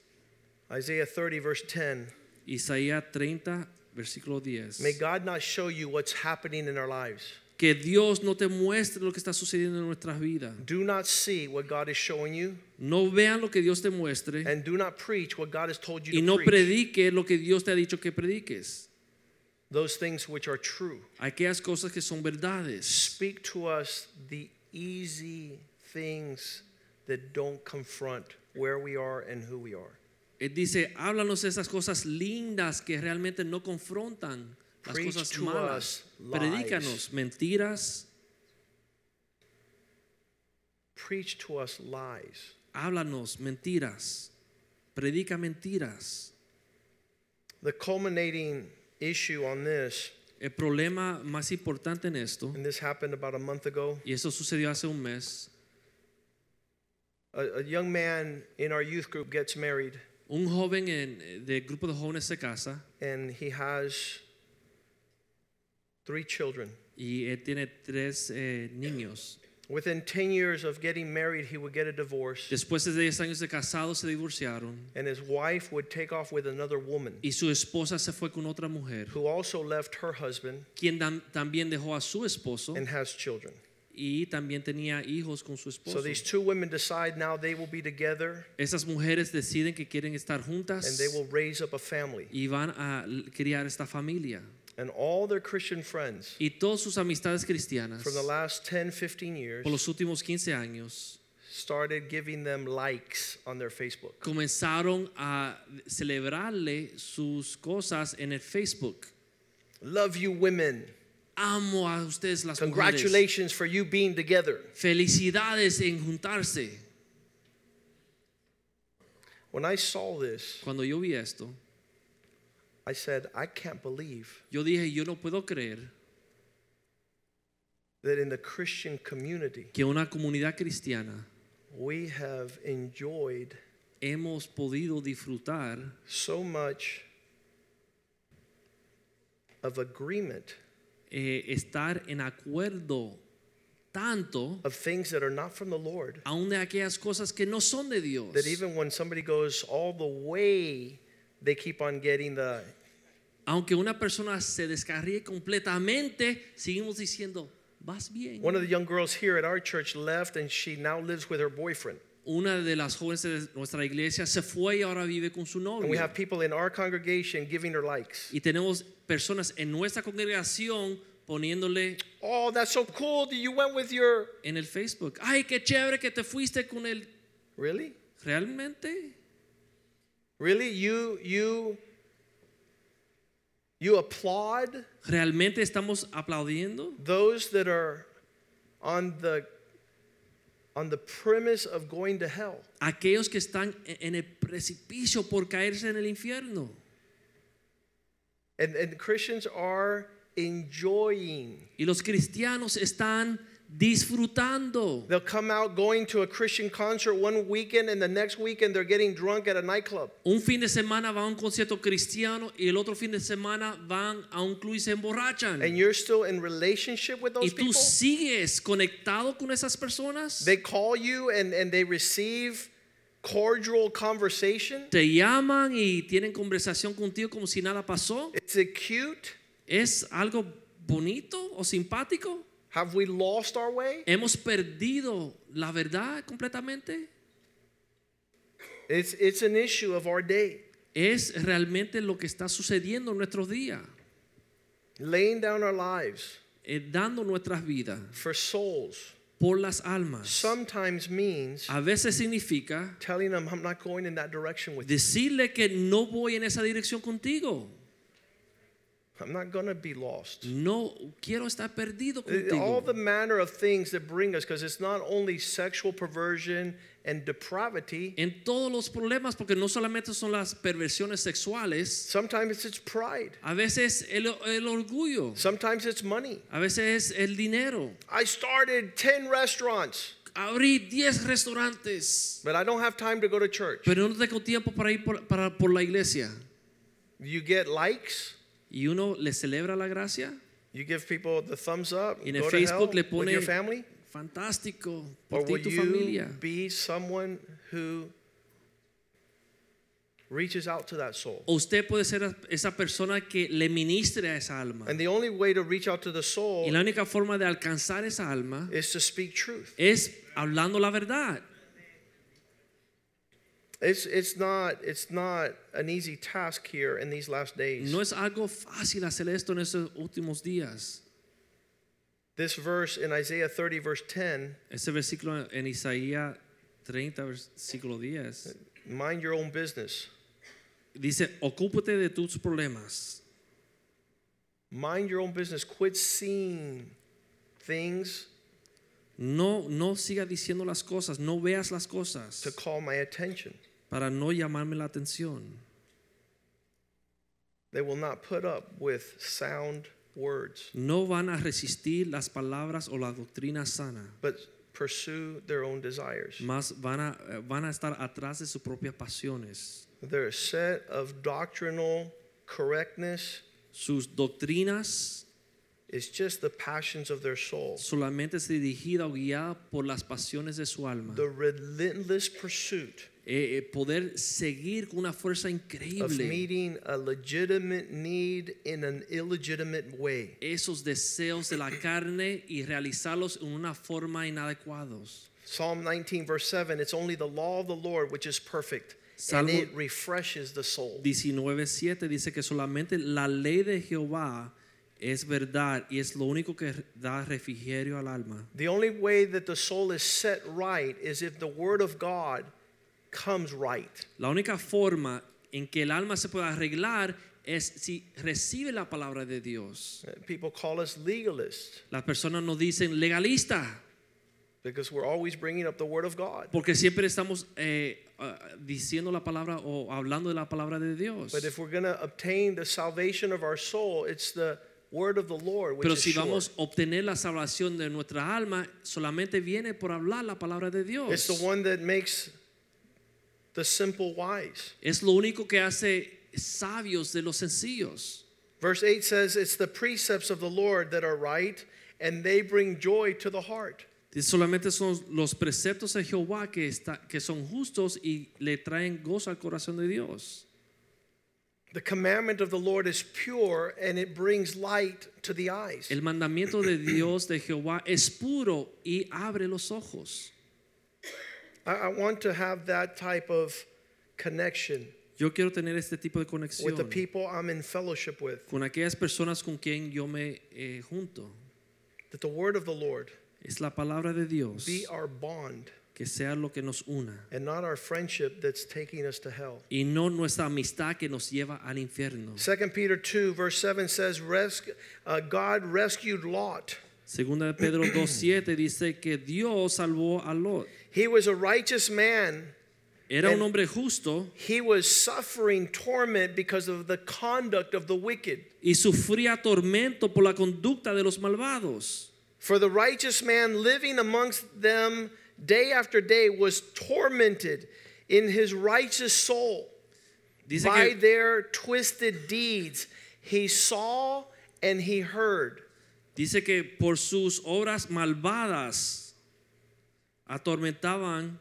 S1: Isaiah 30, verse 10,
S2: Isaías 30, versículo 10,
S1: may God not show you what's happening in our lives.
S2: que Dios no te muestre lo que está sucediendo en nuestras vidas.
S1: Do not see what God is showing you,
S2: No vean lo que Dios te muestre
S1: and do not preach what God has told you
S2: y
S1: to
S2: no
S1: preach.
S2: predique lo que Dios te ha dicho que prediques.
S1: Those things which are true.
S2: Aquellas cosas que son verdades.
S1: Speak to us the easy things that don't confront where we are and who we are.
S2: Él dice, háblanos esas cosas lindas que realmente no confrontan las
S1: Preach
S2: cosas
S1: to
S2: malas.
S1: us lies.
S2: Predícanos mentiras,
S1: Preach to us lies.
S2: háblanos mentiras. Predica mentiras.
S1: The culminating issue on this,
S2: El problema más importante en esto,
S1: and this happened about a month ago,
S2: y eso sucedió hace un mes,
S1: a, a young man in our youth group gets married
S2: un joven en, del grupo de jóvenes se casa
S1: and he has three children.
S2: y él tiene tres eh, niños.
S1: Within 10 years of getting married, he would get a divorce,
S2: Después de 10 años de casados se divorciaron
S1: and his wife would take off with another woman
S2: y su esposa se fue con otra mujer,
S1: who also left her husband
S2: quien también dejó a su esposo
S1: and has children.
S2: Y también tenía hijos con su
S1: So
S2: esposo.
S1: these two women decide now they will be together
S2: Esas mujeres deciden que quieren estar juntas
S1: and they will raise up a family.
S2: y van a criar esta familia.
S1: And all their Christian friends
S2: Y todas sus amistades cristianas
S1: from the last 10, 15 years
S2: por los últimos 15 años
S1: started giving them likes on their Facebook.
S2: comenzaron a celebrarle sus cosas en el Facebook.
S1: Love you, women.
S2: Amo a ustedes las mujeres.
S1: Congratulations for you being together.
S2: Felicidades en juntarse.
S1: When I saw this,
S2: Cuando yo vi esto,
S1: I said, I can't believe
S2: yo dije, yo no puedo creer
S1: that in the Christian community,
S2: que una comunidad cristiana
S1: we have enjoyed
S2: hemos podido disfrutar
S1: so much of agreement
S2: eh, estar en acuerdo tanto
S1: of things that are not from the Lord.
S2: aún de aquellas cosas que no son de Dios.
S1: That even when somebody goes all the way, they keep on getting the,
S2: Aunque una persona se descarríe completamente, seguimos diciendo, vas bien.
S1: one of the young girls here at our church left and she now lives with her boyfriend.
S2: Una de las jóvenes de nuestra iglesia se fue y ahora vive con su
S1: And we have people in our congregation giving her likes.
S2: Y tenemos personas en nuestra congregación poniéndole
S1: Oh, that's so cool that you went with your.
S2: en el Facebook, ay, qué chévere que te fuiste con él.
S1: Really?
S2: ¿Realmente?
S1: Really? You, you, you applaud
S2: ¿Realmente estamos aplaudiendo?
S1: those that are on the on the premise of going to hell.
S2: Aquellos que están e- en el precipicio por caerse en el infierno.
S1: And, and Christians are enjoying.
S2: Y los cristianos están disfrutando.
S1: They'll come out going to a Christian concert one weekend, and the next weekend they're getting drunk at a nightclub.
S2: Un fin de semana van a un concierto cristiano y el otro fin de semana van a un club y se emborrachan.
S1: And you're still in relationship with those Y
S2: tú
S1: people.
S2: sigues conectado con esas personas.
S1: They call you and, and they receive cordial conversation.
S2: Te llaman y tienen conversación contigo como si nada pasó.
S1: Is it cute?
S2: ¿Es algo bonito o simpático?
S1: Have we lost our way?
S2: ¿Hemos perdido la verdad completamente?
S1: It's, it's an issue of our day.
S2: Es realmente lo que está sucediendo en nuestros días,
S1: Laying down our lives
S2: eh, dando nuestras vidas
S1: for souls
S2: por las almas.
S1: sometimes means
S2: A veces significa
S1: telling them, I'm not going in that direction with
S2: decirle que no voy en esa dirección contigo.
S1: I'm not going to be lost.
S2: No quiero estar perdido
S1: Uh, All the manner of things that bring us, because it's not only sexual perversion and depravity,
S2: En todos los problemas, porque no solamente son las perversiones sexuales,
S1: sometimes it's pride,
S2: a veces el, el orgullo,
S1: sometimes it's money.
S2: a veces es el dinero.
S1: I started 10 restaurants,
S2: Abrí 10 restaurantes,
S1: but I don't have time to go to church.
S2: pero no tengo tiempo para ir por, para, por la iglesia.
S1: You get likes,
S2: Y uno le celebra la gracia.
S1: you give people the thumbs up,
S2: Y en el
S1: go to hell
S2: Facebook le
S1: with
S2: pone
S1: your family,
S2: fantástico
S1: or
S2: por ti y tu familia.
S1: be someone who reaches out to that soul?
S2: O usted puede ser esa persona que le ministre a esa alma.
S1: And the only way to reach out to the soul
S2: Y la única forma de alcanzar esa alma
S1: is to speak truth.
S2: es hablando la verdad.
S1: It's, it's, not, it's not an easy task here in these last days.
S2: No es algo fácil hacer esto en estos últimos días.
S1: This verse in Isaiah 30, verse 10,
S2: Ese versículo en Isaías 30, versículo 10,
S1: mind your own business.
S2: dice, ocúpate de tus problemas.
S1: Mind your own business. Quit seeing things
S2: No, no siga diciendo las cosas, no veas las
S1: to
S2: cosas
S1: call my attention.
S2: para no llamarme la atención.
S1: They will not put up with sound words,
S2: No van a resistir las palabras o la doctrina sana,
S1: but pursue their own desires.
S2: más van a, eh, van a estar atrás de sus propias pasiones.
S1: Their set of doctrinal correctness
S2: Sus doctrinas
S1: is just the passions of their soul,
S2: solamente es dirigida o guiada por las pasiones de su alma.
S1: the relentless pursuit
S2: Eh, eh, poder seguir con una fuerza
S1: of
S2: increíble
S1: meeting a legitimate need in an illegitimate way.
S2: esos deseos de la carne y realizarlos en una forma inadecuados.
S1: Psalm 19, verse 7 it's only the law of the Lord which is perfect,
S2: Salmo-
S1: and it refreshes the soul.
S2: 19.7 dice que solamente la ley de Jehová es verdad y es lo único que da refrigerio al alma.
S1: The only way that the soul is set right is if the Word of God comes right.
S2: La única forma en que el alma se puede arreglar es si recibe la palabra de Dios.
S1: Uh, People call us legalists
S2: Las personas nos dicen legalista
S1: because we're always bringing up the Word of God.
S2: porque siempre estamos eh, ah, diciendo la palabra o hablando de la palabra de Dios.
S1: But if we're going to obtain the salvation of our soul, it's the Word of the Lord which
S2: Pero
S1: is
S2: si
S1: sure.
S2: vamos a obtener la salvación de nuestra alma, solamente viene por hablar la palabra de Dios.
S1: It's the one that makes the simple wise.
S2: Es lo único que hace sabios de los sencillos.
S1: Verse 8 says, It's the precepts of the Lord that are right, and they bring joy to the heart.
S2: Solamente son los preceptos de Jehová que, está, que son justos y le traen gozo al corazón de Dios.
S1: The commandment of the Lord is pure, and it brings light to the eyes.
S2: El mandamiento de Dios de Jehová es puro y abre los ojos.
S1: I, I want to have that type of connection
S2: Yo quiero tener este tipo de conexión
S1: with the people I'm in fellowship with,
S2: con aquellas personas con quien yo me eh, junto.
S1: that the word of the Lord
S2: Es la palabra de Dios
S1: be our bond
S2: que sea lo que nos una
S1: and not our friendship that's taking us to hell.
S2: y no nuestra amistad que nos lleva al infierno.
S1: 2 Peter 2, verse 7 says, Resc- uh, God rescued Lot.
S2: Segunda de Pedro 2.7 dice que Dios salvó a Lot.
S1: He was a righteous man.
S2: Era un hombre justo
S1: He was suffering torment because of the conduct of the wicked.
S2: y sufría tormento por la conducta de los malvados.
S1: For the righteous man living amongst them day after day was tormented in his righteous soul
S2: Dice
S1: by
S2: que,
S1: their twisted deeds. He saw and he heard.
S2: dice que por sus obras malvadas atormentaban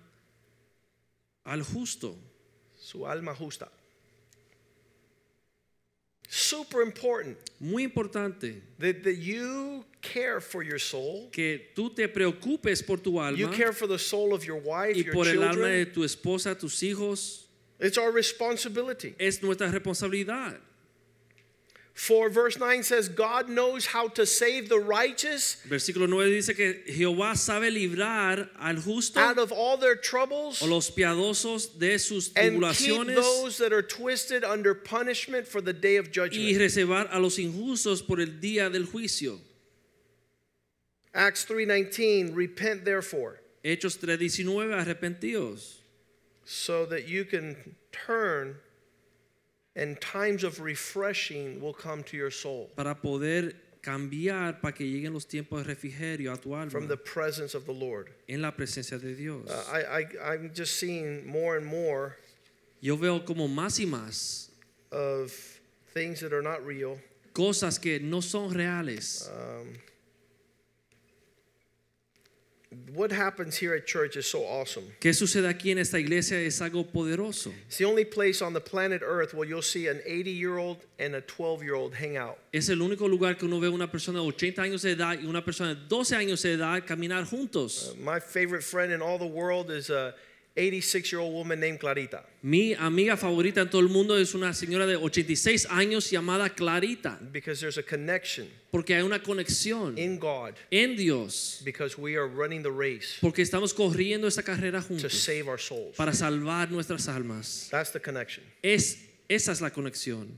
S2: al justo.
S1: Su alma justa. Super important
S2: Muy importante
S1: that, that you care for your soul,
S2: que tú te preocupes por tu alma.
S1: you care for the soul of your wife,
S2: y
S1: your
S2: por el alma de tu esposa, tus hijos.
S1: It's our responsibility.
S2: Es nuestra responsabilidad.
S1: For verse 9 says, God knows how to save the righteous
S2: Versículo 9 dice que Jehová sabe librar al justo
S1: out of all their troubles
S2: o los piadosos de sus tribulaciones.
S1: and keep those that are twisted under punishment for the day of judgment.
S2: y reservar a los injustos por el día del juicio.
S1: Acts 3:19 repent therefore
S2: Hechos 3:19 arrepentidos
S1: so that you can turn and times of refreshing will come to your soul
S2: para poder cambiar para que lleguen los tiempos de refrigerio a tu alma.
S1: from the presence of the Lord.
S2: en la presencia de Dios.
S1: Uh, I, I, I'm just seeing more and more
S2: Yo veo como más y más
S1: of things that are not real.
S2: cosas que no son reales.
S1: Um, what happens here at church is so awesome.
S2: ¿Qué sucede aquí en esta iglesia? Es algo poderoso.
S1: It's the only place on the planet Earth where you'll see an 80 year old and a 12 year old hang out.
S2: Es el único lugar que uno ve una persona de 80 años de edad y una persona de 12 años de edad caminar juntos.
S1: Uh, my favorite friend in all the world is a 86 year old woman named Clarita
S2: Mi amiga favorita en todo el mundo es una señora de 86 años llamada Clarita,
S1: because there's a connection
S2: porque hay una conexión
S1: in God
S2: en Dios,
S1: because we are running the race
S2: porque estamos corriendo esta carrera
S1: to
S2: juntos
S1: save our souls.
S2: para salvar nuestras almas.
S1: That's the connection.
S2: Es, esa es la conexión.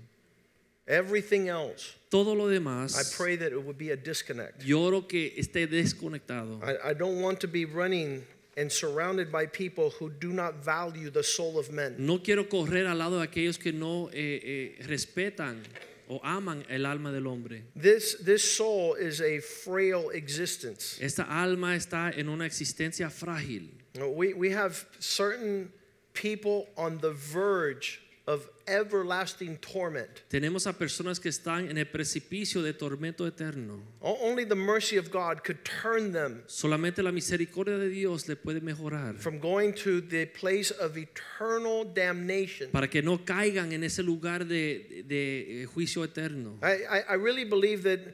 S1: Everything else,
S2: Todo lo
S1: I
S2: demás,
S1: pray that it would be a disconnect.
S2: yo oro que esté desconectado.
S1: I, I don't want to be running and surrounded by people who do not value the soul of men.
S2: No quiero correr al lado de aquellos que no eh, eh, respetan o aman el alma del hombre.
S1: This, this soul is a frail existence.
S2: Esta alma está en una existencia frágil.
S1: We, we have certain people on the verge of everlasting torment.
S2: Tenemos a personas que están en el precipicio de tormento eterno.
S1: Only the mercy of God could turn them
S2: Solamente la misericordia de Dios le puede mejorar
S1: from going to the place of eternal damnation.
S2: para que no caigan en ese lugar de, de, eh, juicio eterno.
S1: I, I, I really believe that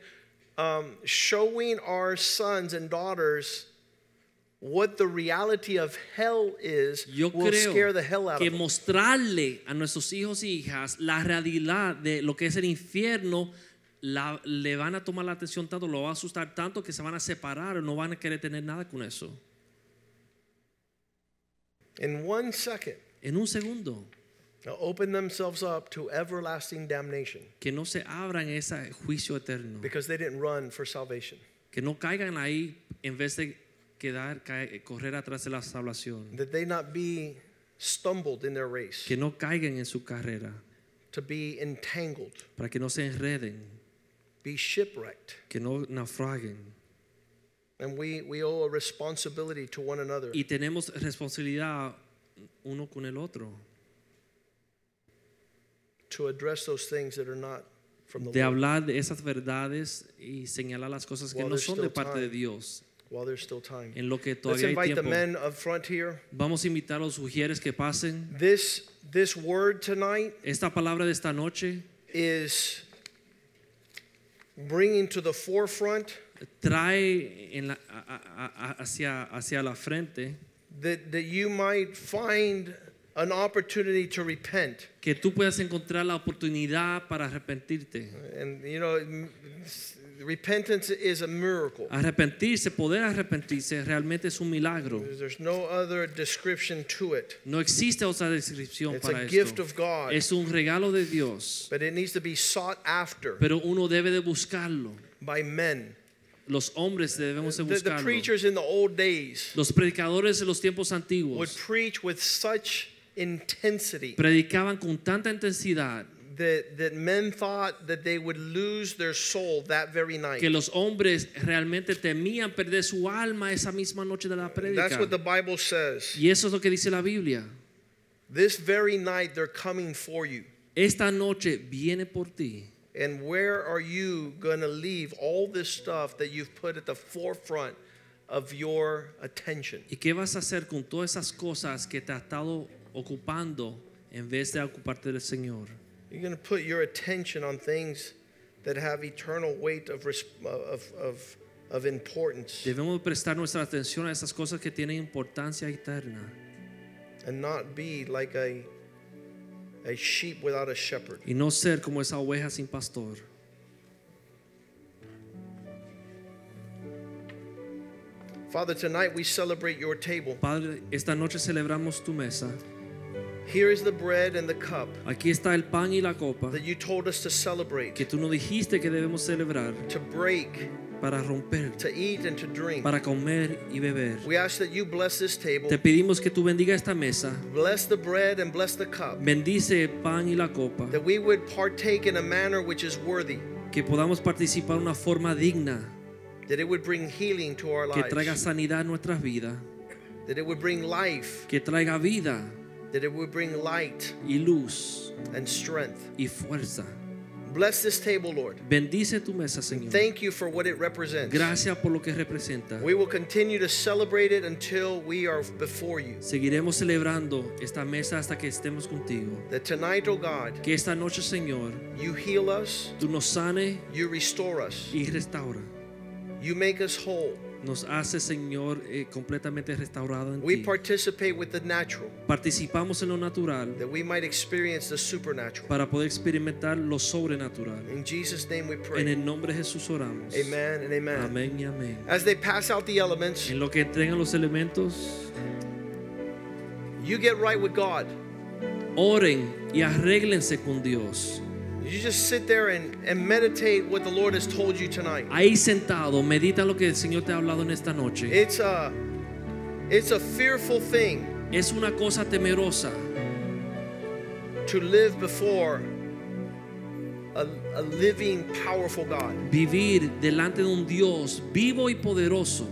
S1: um, showing our sons and daughters what the reality of hell is
S2: Yo
S1: will scare the hell out
S2: que
S1: of them.
S2: mostrarle a nuestros hijos y hijas la realidad de lo que es el infierno la- le van a tomar la atención tanto, lo va a asustar tanto que se van a separar o no van a querer tener nada con eso.
S1: In one second,
S2: En un segundo,
S1: they'll open themselves up to everlasting damnation
S2: que no se abran ese juicio eterno,
S1: because they didn't run for salvation.
S2: que no caigan ahí en vez de quedar correr atrás de la salvación,
S1: That they not be stumbled in their race,
S2: que no caigan en su carrera,
S1: to be entangled,
S2: para que no se enreden,
S1: be shipwrecked.
S2: que no naufraguen.
S1: And we, we owe a responsibility to one another
S2: Y tenemos responsabilidad uno con el otro.
S1: to address those things that are not from the
S2: de
S1: Lord
S2: hablar de esas verdades y señalar las cosas que
S1: While
S2: no son de parte de. Dios
S1: while there's still time.
S2: en lo que
S1: Let's
S2: todavía hay
S1: invite the men up front here.
S2: Vamos a invitar a los sugieres que pasen.
S1: This this word tonight
S2: Esta palabra de esta noche
S1: is bringing to the forefront
S2: trae en la- a- a- a- hacia, hacia la frente
S1: that, that you might find an opportunity to repent.
S2: que tú puedas encontrar la oportunidad para arrepentirte.
S1: And you know, m- repentance is a miracle.
S2: Arrepentirse, poder arrepentirse realmente es un milagro.
S1: There's no other description to it.
S2: No existe otra descripción
S1: It's
S2: para
S1: a gift of God,
S2: Es un regalo de Dios,
S1: but it needs to be sought after
S2: pero uno debe de buscarlo.
S1: by men.
S2: Los hombres debemos de
S1: The, the preachers in the old days
S2: Los predicadores de los tiempos antiguos.
S1: would preach with such intensity
S2: predicaban con tanta intensidad
S1: that, that men thought that they would lose their soul that very night.
S2: que los hombres realmente temían perder su alma esa misma noche de la predica.
S1: That's what the. Bible says.
S2: Y eso es lo que dice la Biblia.
S1: This very night they're coming for you.
S2: Esta noche viene por ti.
S1: And where are you going to leave all this stuff that you've put at the forefront of your attention?
S2: ¿Y qué vas a hacer con todas esas cosas que te ha estado ocupando en vez de ocuparte del Señor?
S1: You're going to put your attention on things that have eternal weight of, of, of, of importance
S2: Debemos prestar nuestra atención a esas cosas que tienen importancia eterna
S1: and not be like a, a sheep without a shepherd.
S2: y no ser como esa oveja sin pastor.
S1: Father, tonight we celebrate your table.
S2: Padre, esta noche celebramos tu mesa.
S1: Here is the bread and the cup
S2: Aquí está el pan y la copa
S1: that you told us to celebrate,
S2: que tú nos dijiste que debemos celebrar
S1: to break,
S2: para romper,
S1: to eat, and to drink.
S2: para comer y beber.
S1: We ask that you bless this table,
S2: Te pedimos que tú bendiga esta mesa,
S1: bless the bread and bless the cup,
S2: bendice el pan y la copa,
S1: that we would partake in a manner which is worthy,
S2: que podamos participar de una forma digna,
S1: that it would bring healing to our
S2: que traiga
S1: lives,
S2: sanidad a nuestras vidas,
S1: that it would bring life,
S2: que traiga vida
S1: that it would bring light
S2: y luz
S1: and strength.
S2: y fuerza.
S1: Bless this table, Lord.
S2: Bendice tu mesa, Señor.
S1: Thank you for what it represents.
S2: Gracias por lo que representa.
S1: We will continue to celebrate it until we are before you.
S2: Seguiremos celebrando esta mesa hasta que estemos contigo.
S1: That tonight, oh God,
S2: Que esta noche, Señor,
S1: you heal us,
S2: tú nos sane
S1: you restore us,
S2: y restaura.
S1: you make us whole.
S2: Nos hace, Señor, eh, completamente restaurado en
S1: We
S2: ti.
S1: participate with the natural,
S2: Participamos en lo natural
S1: that we might experience the supernatural.
S2: para poder experimentar lo sobrenatural.
S1: In Jesus' name we
S2: En
S1: pray.
S2: el nombre de Jesús oramos.
S1: Amen and amen.
S2: Amén y amén.
S1: As they pass out the elements,
S2: En lo que entregan los elementos,
S1: you get right with God.
S2: oren y arréglense con Dios.
S1: You just sit there and, and meditate what the Lord has told you tonight.
S2: Ahí sentado, medita lo que el Señor te ha hablado en esta noche.
S1: It's a it's a fearful thing
S2: Es una cosa temerosa
S1: to live before a, a living, powerful God.
S2: vivir delante de un Dios vivo y poderoso.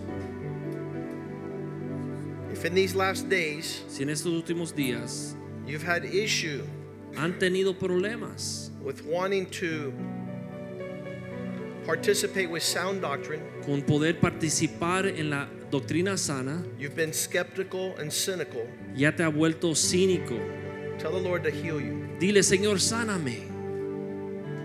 S1: If in these last days
S2: Si en estos últimos días
S1: you've had issue
S2: han tenido problemas
S1: with wanting to participate with sound doctrine.
S2: con poder participar en la doctrina sana.
S1: You've been skeptical and cynical.
S2: Ya te ha vuelto cínico.
S1: Tell the Lord to heal you.
S2: Dile, Señor, sáname.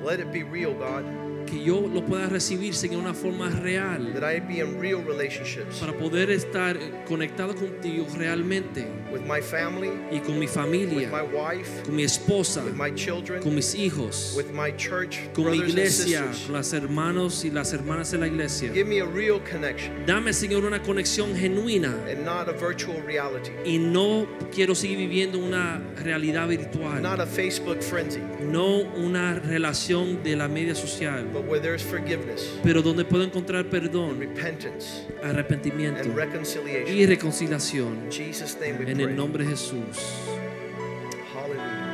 S1: Let it be real, God.
S2: Que yo lo pueda recibir, Señor, de una forma real.
S1: That I be in real relationships
S2: Para poder estar conectado contigo realmente.
S1: with my family,
S2: Y con mi
S1: with
S2: familia.
S1: my wife,
S2: Con mi esposa.
S1: with my children,
S2: Con mis hijos.
S1: with my church
S2: Con mi iglesia. Con las hermanos y las hermanas de la iglesia.
S1: Give me a real connection
S2: Dame, Señor, una conexión genuina.
S1: and not a virtual reality,
S2: Y no quiero seguir viviendo una realidad virtual.
S1: not a Facebook frenzy,
S2: No una relación de la media social.
S1: But where there's forgiveness,
S2: Pero donde puedo encontrar perdón,
S1: repentance,
S2: arrepentimiento
S1: and
S2: y reconciliación.
S1: In Jesus' name we
S2: En
S1: pray.
S2: el nombre de Jesús.
S1: Hallelujah.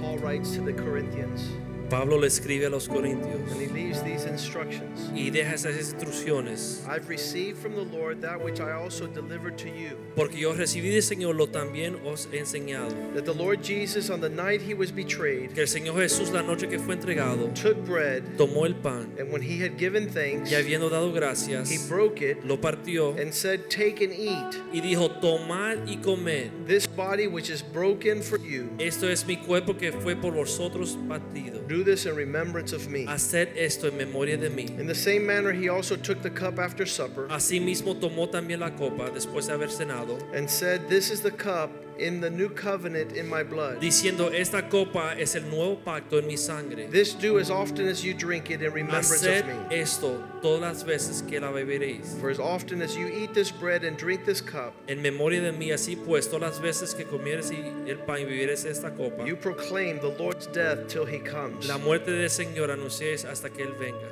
S1: Paul writes to the Corinthians
S2: Pablo le escribe a los corintios
S1: and he leaves these instructions.
S2: y deja esas instrucciones.
S1: I've received from the Lord that which I also delivered to you.
S2: Porque yo recibí del Señor lo también os he enseñado.
S1: That the Lord Jesus, on the night he was betrayed,
S2: Que el Señor Jesús la noche que fue entregado,
S1: took bread,
S2: tomó el pan
S1: and when he had given thanks,
S2: y habiendo dado
S1: he
S2: gracias,
S1: broke it
S2: lo partió
S1: and said, Take and eat.
S2: y dijo, tomad y comed.
S1: This body which is broken for you,
S2: Esto es mi cuerpo que fue por vosotros partido.
S1: do this in remembrance of me.
S2: Haced esto en memoria de mí.
S1: In the same manner, he also took the cup after supper
S2: Asimismo tomó también la copa después de haber cenado,
S1: and said, This is the cup in the new covenant in my blood.
S2: diciendo, esta copa es el nuevo pacto en mi sangre.
S1: This do as often as you drink it in remembrance
S2: Haced
S1: of me.
S2: esto todas las veces que la beberéis.
S1: For as often as you eat this bread and drink this cup,
S2: En memoria de mí, así pues, todas las veces que comieres el pan y bebieres esta copa,
S1: you proclaim the Lord's death till he comes.
S2: la muerte del Señor anunciéis hasta que Él venga.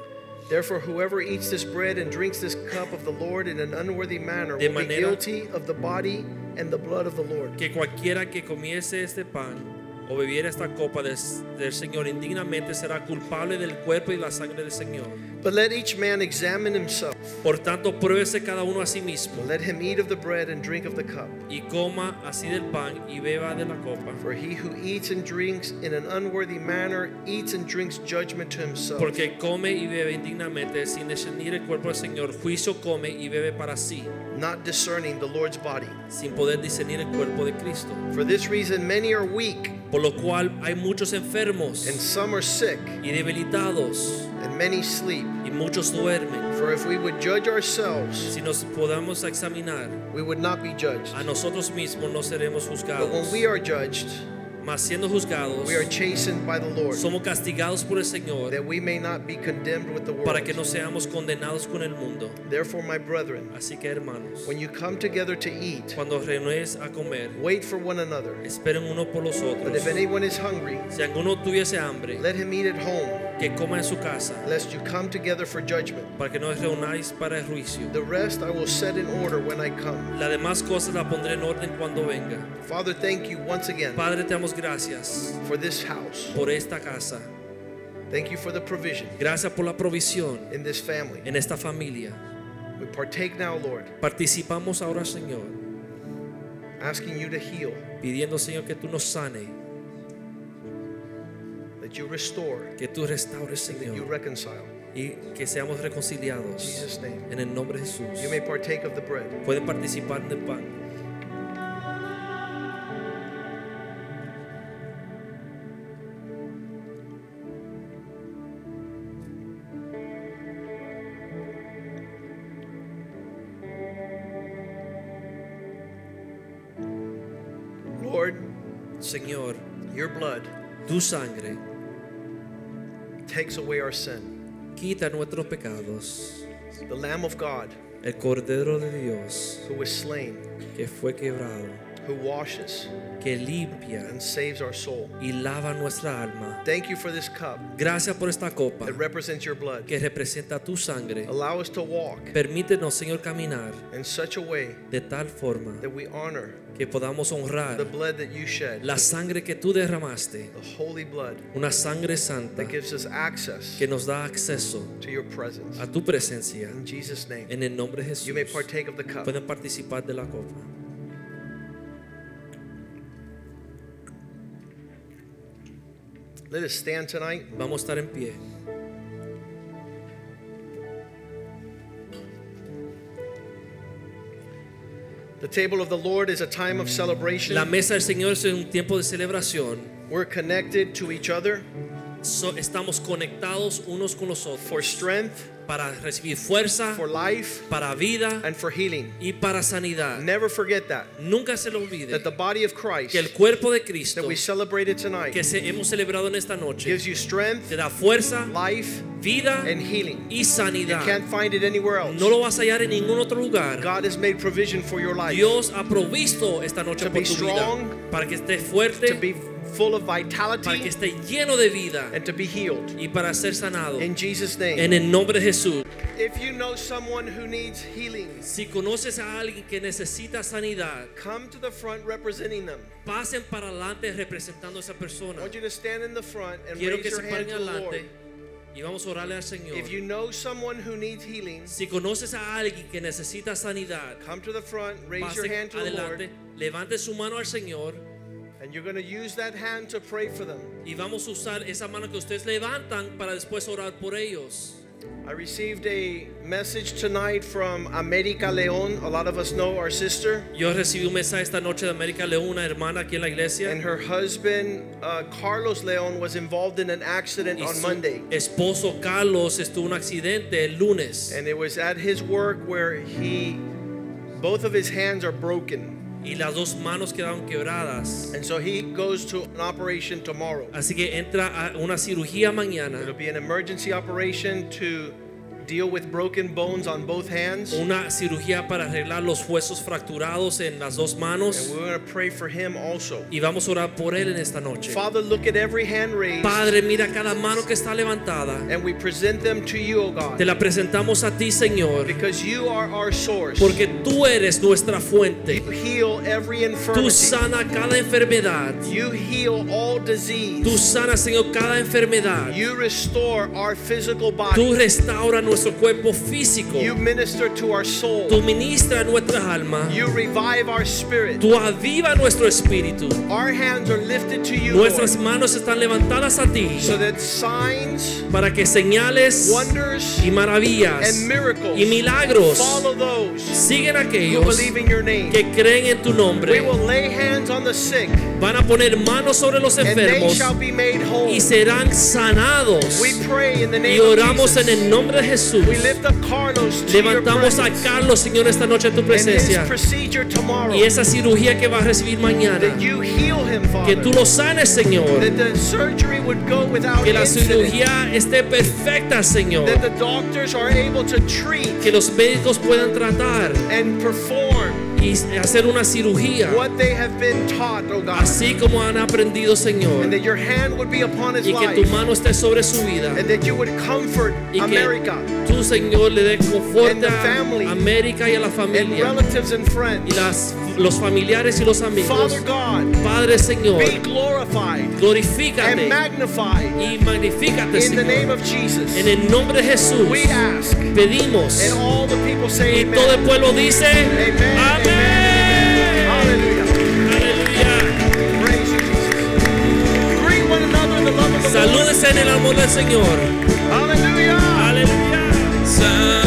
S1: Therefore, whoever eats this bread and drinks this cup of the Lord in an unworthy manner will be guilty of the body and the blood of the Lord.
S2: Que cualquiera que comiese este pan o bebiera esta copa des- del Señor indignamente será culpable del cuerpo y la sangre del Señor.
S1: But let each man examine himself.
S2: Por tanto, pruébese cada uno a sí mismo
S1: Let him eat of the bread and drink of the cup.
S2: y coma así del pan y beba de la copa.
S1: For he who eats and drinks in an unworthy manner eats and drinks judgment to himself.
S2: Porque come y bebe indignamente sin discernir el cuerpo del Señor. Juicio come y bebe para sí,
S1: not discerning the Lord's body.
S2: sin poder discernir el cuerpo de Cristo.
S1: For this reason, many are weak,
S2: Por lo cual hay muchos enfermos
S1: and some are sick,
S2: y debilitados
S1: and many sleep.
S2: y muchos duermen.
S1: For if we would judge ourselves,
S2: Si nos podamos examinar,
S1: we would not be judged.
S2: a nosotros mismos no seremos juzgados.
S1: But when we are judged,
S2: Mas siendo juzgados,
S1: we are chastened by the Lord,
S2: somos castigados por el Señor
S1: that we may not be condemned with the
S2: para que no
S1: world.
S2: seamos condenados con el mundo.
S1: Therefore, my brethren,
S2: Así que hermanos,
S1: when you come together to eat,
S2: cuando reúnes a comer,
S1: wait for one another.
S2: esperen uno por los
S1: But if anyone is hungry,
S2: Si alguno tuviese hambre,
S1: let him eat at home,
S2: que coma en su casa,
S1: lest you come together for judgment.
S2: para que no reunáis para el juicio.
S1: The rest I will set in order when I come.
S2: Las demás cosas las pondré en orden cuando venga.
S1: Father, thank you once again
S2: Padre, te damos gracias
S1: for this house.
S2: por esta casa.
S1: Thank you for the provision
S2: Gracias por la provisión
S1: in this family.
S2: en esta familia.
S1: We partake now, Lord,
S2: Participamos ahora, Señor,
S1: asking you to heal,
S2: pidiendo, Señor, que tú nos sane,
S1: that you restore,
S2: que tú restaures,
S1: that you
S2: Señor,
S1: reconcile.
S2: y que seamos
S1: In
S2: reconciliados. En el nombre de Jesús.
S1: You may partake of the bread.
S2: Pueden participar del pan. Tu sangre
S1: takes away our sin.
S2: quita nuestros pecados.
S1: The Lamb of God
S2: El Cordero de Dios
S1: who was slain,
S2: que fue quebrado,
S1: who washes
S2: que limpia
S1: and saves our soul.
S2: y lava nuestra alma.
S1: Thank you for this cup
S2: Gracias por esta copa
S1: that represents your blood.
S2: que representa tu sangre.
S1: Allow us to walk
S2: Permítenos, Señor, caminar
S1: in such a way
S2: de tal forma
S1: that we honor
S2: que podamos honrar
S1: the blood that you shed,
S2: la sangre que tú derramaste,
S1: the holy blood
S2: una sangre santa
S1: that gives us access
S2: que nos da acceso
S1: to your presence.
S2: a tu presencia.
S1: In Jesus' name,
S2: En el nombre de Jesús.
S1: you may partake of the cup.
S2: Pueden participar de la copa.
S1: Let us stand tonight.
S2: Vamos a estar en pie.
S1: The table of the Lord is a time of celebration.
S2: La mesa del Señor es un tiempo de celebración.
S1: We're connected to each other
S2: So- estamos conectados unos con los
S1: for
S2: otros
S1: strength,
S2: para recibir fuerza,
S1: for life,
S2: para vida
S1: and for healing.
S2: y para sanidad.
S1: Never forget that.
S2: Nunca se lo olvide
S1: That the body of Christ
S2: que el cuerpo de Cristo
S1: that we celebrated tonight
S2: que se hemos celebrado en esta noche
S1: gives you strength,
S2: te da fuerza,
S1: life,
S2: vida
S1: and healing.
S2: y
S1: You
S2: sanidad.
S1: can't find it anywhere else.
S2: No lo vas a hallar en ningún otro lugar.
S1: God has made provision for your life
S2: Dios ha provisto esta noche
S1: To
S2: por
S1: be
S2: tu
S1: strong,
S2: vida para que estés
S1: to
S2: fuerte,
S1: be full of
S2: para que
S1: vitality
S2: estés lleno de vida
S1: and to be healed.
S2: y para ser sanado.
S1: In Jesus' name.
S2: En el nombre de Jesús.
S1: If you know someone who needs healing,
S2: Si conoces a alguien que necesita sanidad,
S1: come to the front representing them.
S2: pasen para adelante representando a esa
S1: I
S2: persona.
S1: want you to stand in the front and
S2: Quiero
S1: raise
S2: que
S1: your
S2: se paren
S1: the
S2: adelante y vamos a orarle al Señor.
S1: If you know someone who needs healing,
S2: Si conoces a alguien que necesita sanidad,
S1: come to the front, raise your hand to the
S2: adelante,
S1: Lord,
S2: levante su mano al Señor
S1: and you're going to use that hand to pray for them.
S2: y vamos a usar esa mano que ustedes levantan para después orar por ellos.
S1: I received a message tonight from America Leon. A lot of us know our sister.
S2: Yo recibí un mensaje esta noche de América León, una hermana aquí en la iglesia.
S1: And her husband, uh, Carlos Leon, was involved in an accident on Monday.
S2: esposo Carlos estuvo un accidente el lunes
S1: And it was at his work where he, both of his hands are broken.
S2: Y las dos manos quedaron quebradas.
S1: And so he goes to an operation tomorrow.
S2: Así que entra a una cirugía
S1: It'll
S2: mañana,
S1: be an emergency operation to deal with broken bones on both hands. And
S2: una cirugía para arreglar los huesos fracturados en las dos manos
S1: we're going to pray for him also.
S2: y vamos a orar por él en esta noche.
S1: Father, look at every hand raised.
S2: Padre, mira cada mano que está levantada.
S1: And we present them to you, O God.
S2: Te la presentamos a ti, Señor,
S1: Because you are our source.
S2: porque tú eres nuestra fuente.
S1: you heal every
S2: Tú sana cada enfermedad.
S1: You heal all
S2: Tú sanas, Señor, cada enfermedad.
S1: You restore our physical
S2: Tú restaura nuestro cuerpo físico.
S1: You minister to our soul.
S2: Tú ministras nuestra alma.
S1: You revive our spirit.
S2: Tú aviva nuestro espíritu.
S1: Our hands are lifted to you,
S2: Nuestras manos están levantadas a ti
S1: so that signs,
S2: para que señales
S1: wonders,
S2: y maravillas
S1: and miracles
S2: y milagros
S1: follow those
S2: siguen
S1: who
S2: aquellos
S1: believe in your name.
S2: que creen en tu
S1: We
S2: nombre.
S1: will lay hands on the sick,
S2: Van a poner manos sobre los
S1: and they
S2: enfermos
S1: shall be made whole.
S2: y serán sanados.
S1: We pray in the
S2: Y
S1: name of
S2: oramos en el nombre de Jesús.
S1: We lift up Carlos to your
S2: Levantamos a
S1: presence.
S2: Carlos, Señor, esta noche en tu
S1: and his
S2: presencia.
S1: procedure tomorrow.
S2: Y esa cirugía que va a recibir mañana.
S1: that you heal him,
S2: Que
S1: Father.
S2: tú lo sanes, Señor.
S1: that the surgery would go without
S2: Que la
S1: incident.
S2: cirugía esté perfecta, Señor.
S1: That the doctors are able to treat
S2: Que los médicos puedan tratar
S1: and perform
S2: y hacer una cirugía.
S1: what they have been taught, oh God.
S2: Así como han aprendido, Señor.
S1: And that your hand would be upon his
S2: Y que tu mano esté sobre su vida.
S1: And that you would comfort
S2: Y que
S1: America
S2: tú, Señor, le
S1: And
S2: confort a. América y a la
S1: and
S2: familia.
S1: relatives and
S2: Y
S1: friends.
S2: las, los familiares y los amigos.
S1: God,
S2: Padre Señor, glorifícate y magnifícate, Señor. en el nombre de Jesús,
S1: ask,
S2: pedimos
S1: say,
S2: y todo el pueblo dice,
S1: amen,
S2: amén. Salúdense en el amor del Señor. Aleluya. Aleluya.